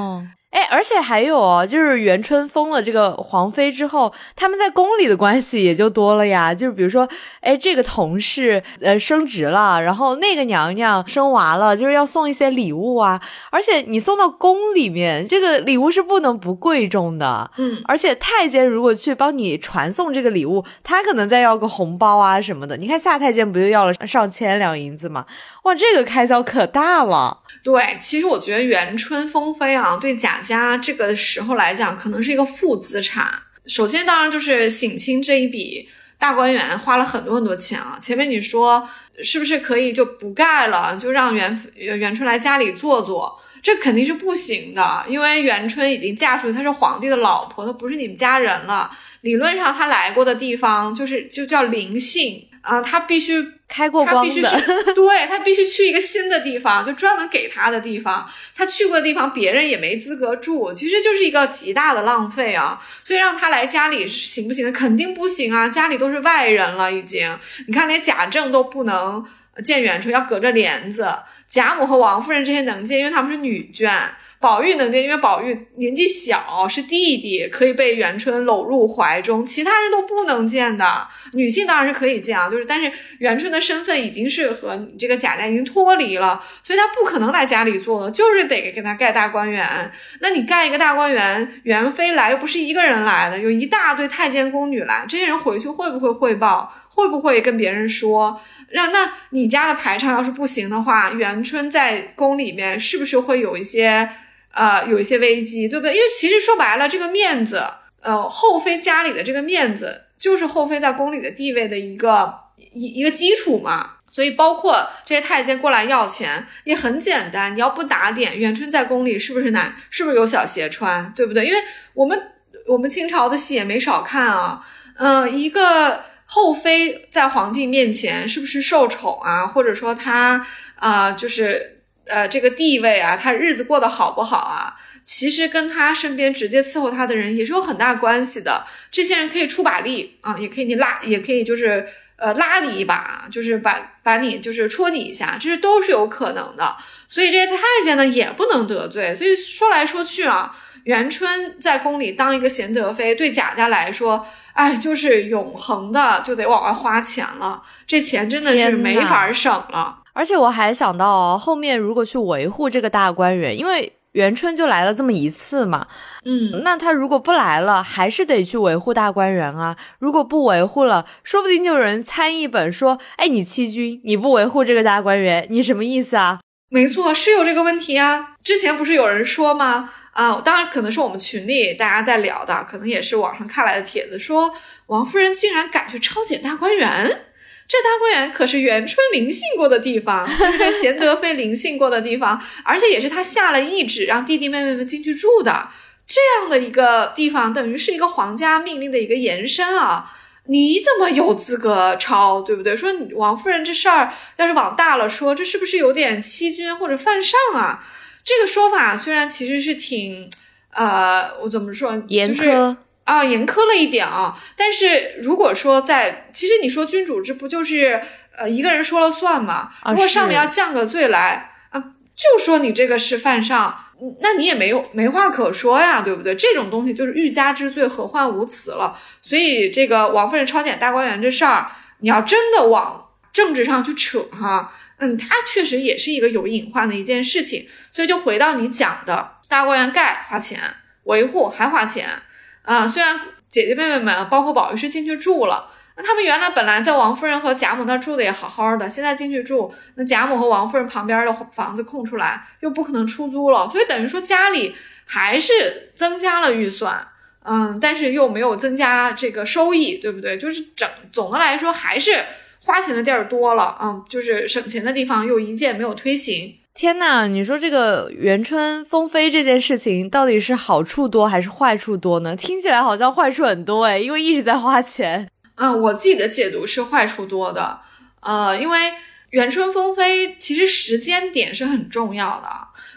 哎，而且还有哦，就是元春封了这个皇妃之后，他们在宫里的关系也就多了呀。就是比如说，哎，这个同事呃升职了，然后那个娘娘生娃了，就是要送一些礼物啊。而且你送到宫里面，这个礼物是不能不贵重的。嗯，而且太监如果去帮你传送这个礼物，他可能再要个红包啊什么的。你看夏太监不就要了上千两银子吗？哇，这个开销可大了。对，其实我觉得元春封妃啊，对贾家这个时候来讲，可能是一个负资产。首先，当然就是省亲这一笔大观园花了很多很多钱啊。前面你说是不是可以就不盖了，就让元元春来家里坐坐？这肯定是不行的，因为元春已经嫁出去，她是皇帝的老婆，她不是你们家人了。理论上，她来过的地方就是就叫灵性。啊，他必须开过光的，对他必须去一个新的地方，就专门给他的地方。他去过的地方，别人也没资格住，其实就是一个极大的浪费啊。所以让他来家里行不行？肯定不行啊，家里都是外人了，已经。你看，连贾政都不能见远处，要隔着帘子。贾母和王夫人这些能见，因为他们是女眷。宝玉能见，因为宝玉年纪小，是弟弟，可以被元春搂入怀中，其他人都不能见的。女性当然是可以见啊，就是但是元春的身份已经是和这个贾家已经脱离了，所以她不可能来家里坐了，就是得给她盖大观园。那你盖一个大观园，元妃来又不是一个人来的，有一大堆太监宫女来，这些人回去会不会汇报？会不会跟别人说？让那你家的排场要是不行的话，元春在宫里面是不是会有一些？呃，有一些危机，对不对？因为其实说白了，这个面子，呃，后妃家里的这个面子，就是后妃在宫里的地位的一个一一个基础嘛。所以，包括这些太监过来要钱，也很简单。你要不打点，元春在宫里是不是难？是不是有小鞋穿？对不对？因为我们我们清朝的戏也没少看啊。嗯，一个后妃在皇帝面前是不是受宠啊？或者说她啊，就是。呃，这个地位啊，她日子过得好不好啊？其实跟他身边直接伺候他的人也是有很大关系的。这些人可以出把力啊，也可以你拉，也可以就是呃拉你一把，就是把把你就是戳你一下，这是都是有可能的。所以这些太监呢也不能得罪。所以说来说去啊，元春在宫里当一个贤德妃，对贾家来说，哎，就是永恒的就得往外花钱了。这钱真的是没法省了。而且我还想到，哦后面如果去维护这个大观园，因为元春就来了这么一次嘛，嗯，那他如果不来了，还是得去维护大观园啊。如果不维护了，说不定就有人参一本说，哎，你欺君，你不维护这个大观园，你什么意思啊？没错，是有这个问题啊。之前不是有人说吗？啊，当然可能是我们群里大家在聊的，可能也是网上看来的帖子，说王夫人竟然敢去抄检大观园。这大观园可是元春临幸过的地方，就是贤德妃临幸过的地方，而且也是他下了懿旨让弟弟妹妹们进去住的。这样的一个地方，等于是一个皇家命令的一个延伸啊！你怎么有资格抄，对不对？说王夫人这事儿，要是往大了说，这是不是有点欺君或者犯上啊？这个说法虽然其实是挺，呃，我怎么说，严苛。啊，严苛了一点啊。但是如果说在，其实你说君主制不就是呃一个人说了算嘛？如果上面要降个罪来啊，就说你这个是犯上，那你也没有没话可说呀，对不对？这种东西就是欲加之罪，何患无辞了。所以这个王夫人抄检大观园这事儿，你要真的往政治上去扯哈。嗯，它确实也是一个有隐患的一件事情，所以就回到你讲的，大观园盖花钱，维护还花钱，啊，虽然姐姐妹妹们包括宝玉是进去住了，那他们原来本来在王夫人和贾母那住的也好好的，现在进去住，那贾母和王夫人旁边的房子空出来，又不可能出租了，所以等于说家里还是增加了预算，嗯，但是又没有增加这个收益，对不对？就是整总的来说还是。花钱的地儿多了，嗯，就是省钱的地方又一件没有推行。天呐，你说这个元春风飞这件事情到底是好处多还是坏处多呢？听起来好像坏处很多哎，因为一直在花钱。嗯，我自己的解读是坏处多的，呃，因为元春风飞其实时间点是很重要的。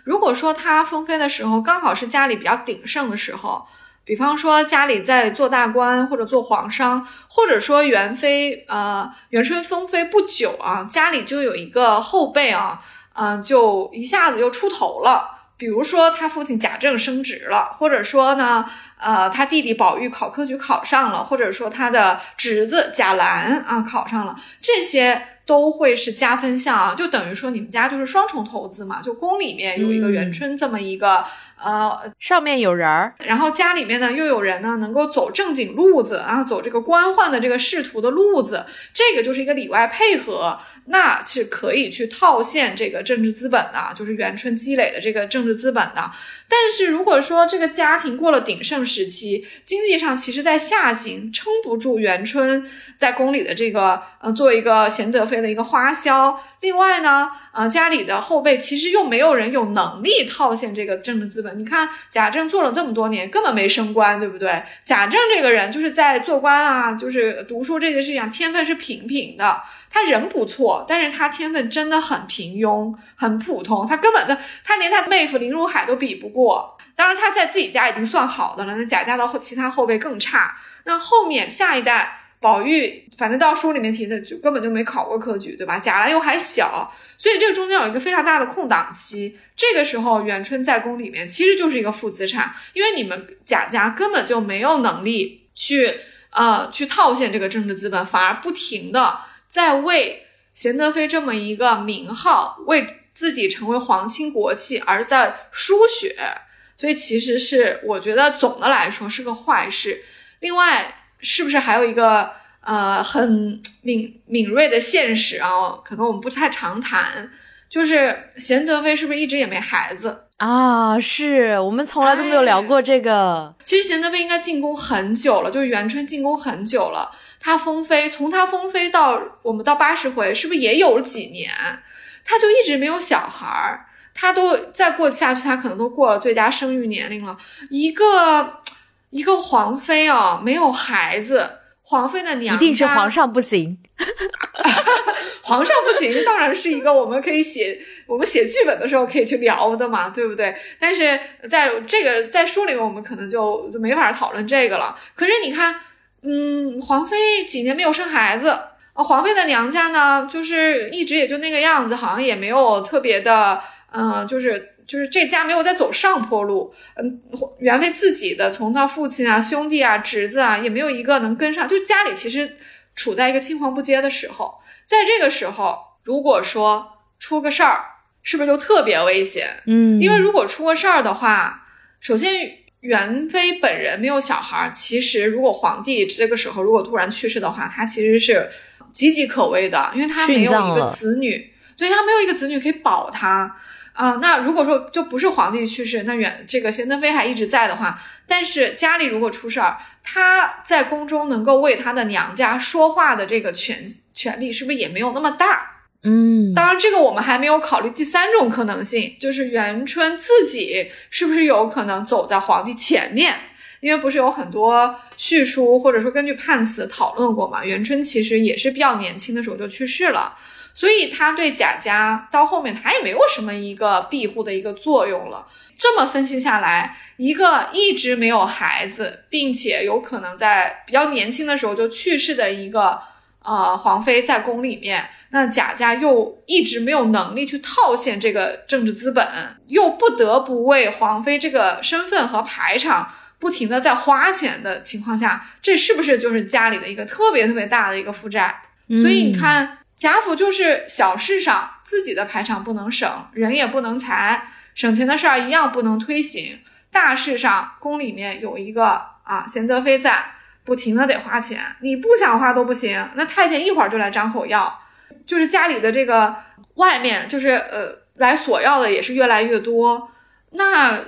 如果说它风飞的时候刚好是家里比较鼎盛的时候。比方说家里在做大官或者做皇商，或者说元妃呃元春封妃不久啊，家里就有一个后辈啊，嗯，就一下子就出头了。比如说他父亲贾政升职了，或者说呢，呃，他弟弟宝玉考科举考上了，或者说他的侄子贾兰啊考上了，这些都会是加分项啊，就等于说你们家就是双重投资嘛，就宫里面有一个元春这么一个。呃，上面有人儿，然后家里面呢又有人呢，能够走正经路子啊，走这个官宦的这个仕途的路子，这个就是一个里外配合，那是可以去套现这个政治资本的，就是元春积累的这个政治资本的。但是如果说这个家庭过了鼎盛时期，经济上其实在下行，撑不住元春在宫里的这个呃做一个贤德妃的一个花销。另外呢，啊，家里的后辈其实又没有人有能力套现这个政治资本。你看贾政做了这么多年，根本没升官，对不对？贾政这个人就是在做官啊，就是读书这件事情，天分是平平的。他人不错，但是他天分真的很平庸，很普通。他根本的，他连他妹夫林如海都比不过。当然他在自己家已经算好的了，那贾家的后其他后辈更差。那后面下一代。宝玉，反正到书里面提的就根本就没考过科举，对吧？贾兰又还小，所以这个中间有一个非常大的空档期。这个时候，元春在宫里面其实就是一个负资产，因为你们贾家根本就没有能力去呃去套现这个政治资本，反而不停的在为贤德妃这么一个名号，为自己成为皇亲国戚而在输血。所以其实是我觉得总的来说是个坏事。另外。是不是还有一个呃很敏敏锐的现实啊？可能我们不太常谈，就是贤德妃是不是一直也没孩子啊？是我们从来都没有聊过这个。其实贤德妃应该进宫很久了，就是元春进宫很久了。她封妃，从她封妃到我们到八十回，是不是也有几年？她就一直没有小孩儿，她都再过下去，她可能都过了最佳生育年龄了。一个。一个皇妃哦，没有孩子，皇妃的娘家一定是皇上不行，皇上不行，当然是一个我们可以写，我们写剧本的时候可以去聊的嘛，对不对？但是在这个在书里面，我们可能就就没法讨论这个了。可是你看，嗯，皇妃几年没有生孩子，啊皇妃的娘家呢，就是一直也就那个样子，好像也没有特别的，嗯，就是。就是这家没有在走上坡路，嗯，元妃自己的从他父亲啊、兄弟啊、侄子啊，也没有一个能跟上，就家里其实处在一个青黄不接的时候。在这个时候，如果说出个事儿，是不是就特别危险？嗯，因为如果出个事儿的话，首先元妃本人没有小孩，其实如果皇帝这个时候如果突然去世的话，他其实是岌岌可危的，因为他没有一个子女，对他没有一个子女可以保他。啊，那如果说就不是皇帝去世，那远这个贤德妃还一直在的话，但是家里如果出事儿，她在宫中能够为她的娘家说话的这个权权利，是不是也没有那么大？嗯，当然这个我们还没有考虑第三种可能性，就是元春自己是不是有可能走在皇帝前面？因为不是有很多叙述或者说根据判词讨论过嘛，元春其实也是比较年轻的时候就去世了。所以他对贾家到后面他也没有什么一个庇护的一个作用了。这么分析下来，一个一直没有孩子，并且有可能在比较年轻的时候就去世的一个呃皇妃在宫里面，那贾家又一直没有能力去套现这个政治资本，又不得不为皇妃这个身份和排场不停的在花钱的情况下，这是不是就是家里的一个特别特别大的一个负债？所以你看，贾府就是小事上自己的排场不能省，人也不能裁。省钱的事儿一样不能推行，大事上宫里面有一个啊贤德妃在，不停的得花钱，你不想花都不行。那太监一会儿就来张口要，就是家里的这个外面就是呃来索要的也是越来越多，那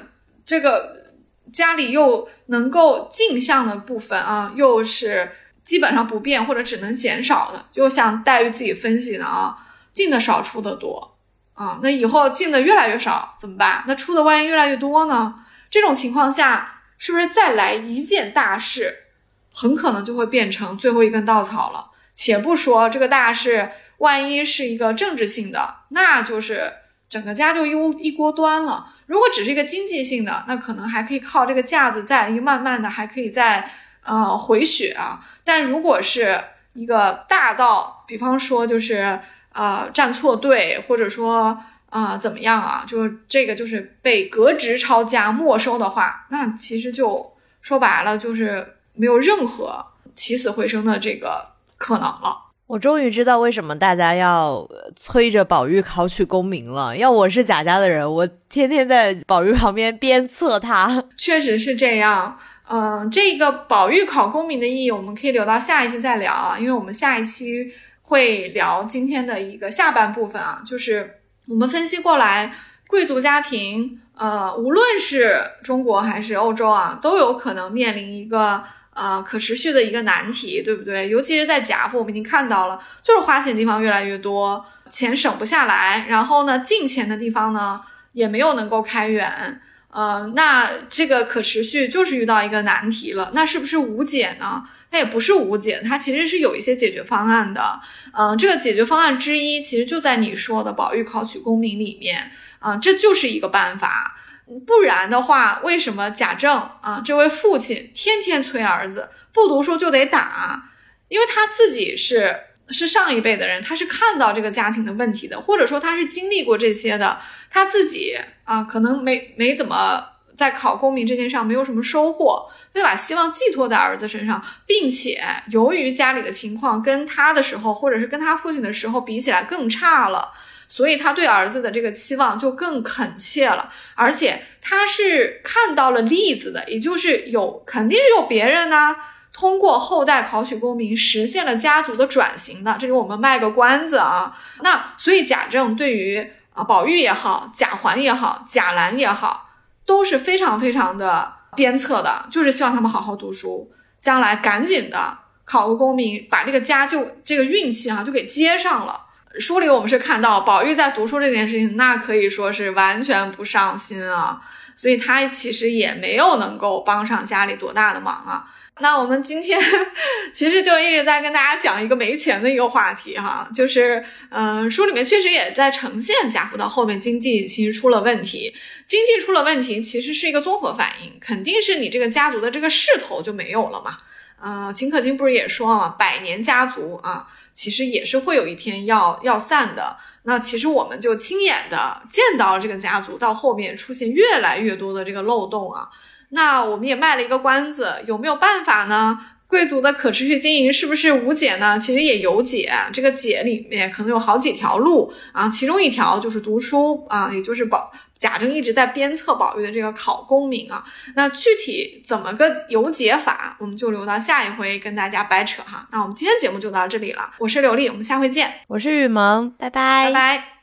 这个家里又能够进项的部分啊，又是基本上不变或者只能减少的，就像黛玉自己分析的啊，进的少出的多。啊，那以后进的越来越少怎么办？那出的万一越来越多呢？这种情况下，是不是再来一件大事，很可能就会变成最后一根稻草了？且不说这个大事，万一是一个政治性的，那就是整个家就一一锅端了。如果只是一个经济性的，那可能还可以靠这个架子再一慢慢的还可以再呃回血啊。但如果是一个大到，比方说就是。呃，站错队，或者说啊，怎么样啊？就这个就是被革职抄家没收的话，那其实就说白了，就是没有任何起死回生的这个可能了。我终于知道为什么大家要催着宝玉考取功名了。要我是贾家的人，我天天在宝玉旁边鞭策他。确实是这样。嗯，这个保育考公民的意义，我们可以留到下一期再聊啊，因为我们下一期。会聊今天的一个下半部分啊，就是我们分析过来，贵族家庭，呃，无论是中国还是欧洲啊，都有可能面临一个呃可持续的一个难题，对不对？尤其是在贾府，我们已经看到了，就是花钱地方越来越多，钱省不下来，然后呢，进钱的地方呢也没有能够开源。呃，那这个可持续就是遇到一个难题了，那是不是无解呢？它也不是无解，它其实是有一些解决方案的。嗯，这个解决方案之一，其实就在你说的宝玉考取功名里面啊，这就是一个办法。不然的话，为什么贾政啊这位父亲天天催儿子不读书就得打？因为他自己是。是上一辈的人，他是看到这个家庭的问题的，或者说他是经历过这些的，他自己啊，可能没没怎么在考公民这件事上没有什么收获，他就把希望寄托在儿子身上，并且由于家里的情况跟他的时候，或者是跟他父亲的时候比起来更差了，所以他对儿子的这个期望就更恳切了，而且他是看到了例子的，也就是有肯定是有别人呢。通过后代考取功名，实现了家族的转型的，这是我们卖个关子啊。那所以贾政对于啊宝玉也好，贾环也好，贾兰也好，都是非常非常的鞭策的，就是希望他们好好读书，将来赶紧的考个功名，把这个家就这个运气啊就给接上了。书里我们是看到宝玉在读书这件事情，那可以说是完全不上心啊，所以他其实也没有能够帮上家里多大的忙啊。那我们今天 其实就一直在跟大家讲一个没钱的一个话题哈，就是，嗯，书里面确实也在呈现贾府到后面经济其实出了问题，经济出了问题其实是一个综合反应，肯定是你这个家族的这个势头就没有了嘛。呃，秦可卿不是也说了嘛，百年家族啊，其实也是会有一天要要散的。那其实我们就亲眼的见到这个家族到后面出现越来越多的这个漏洞啊。那我们也卖了一个关子，有没有办法呢？贵族的可持续经营是不是无解呢？其实也有解，这个解里面可能有好几条路啊，其中一条就是读书啊，也就是宝贾政一直在鞭策宝玉的这个考功名啊。那具体怎么个有解法，我们就留到下一回跟大家掰扯哈。那我们今天节目就到这里了，我是刘丽，我们下回见。我是雨萌，拜拜，拜拜。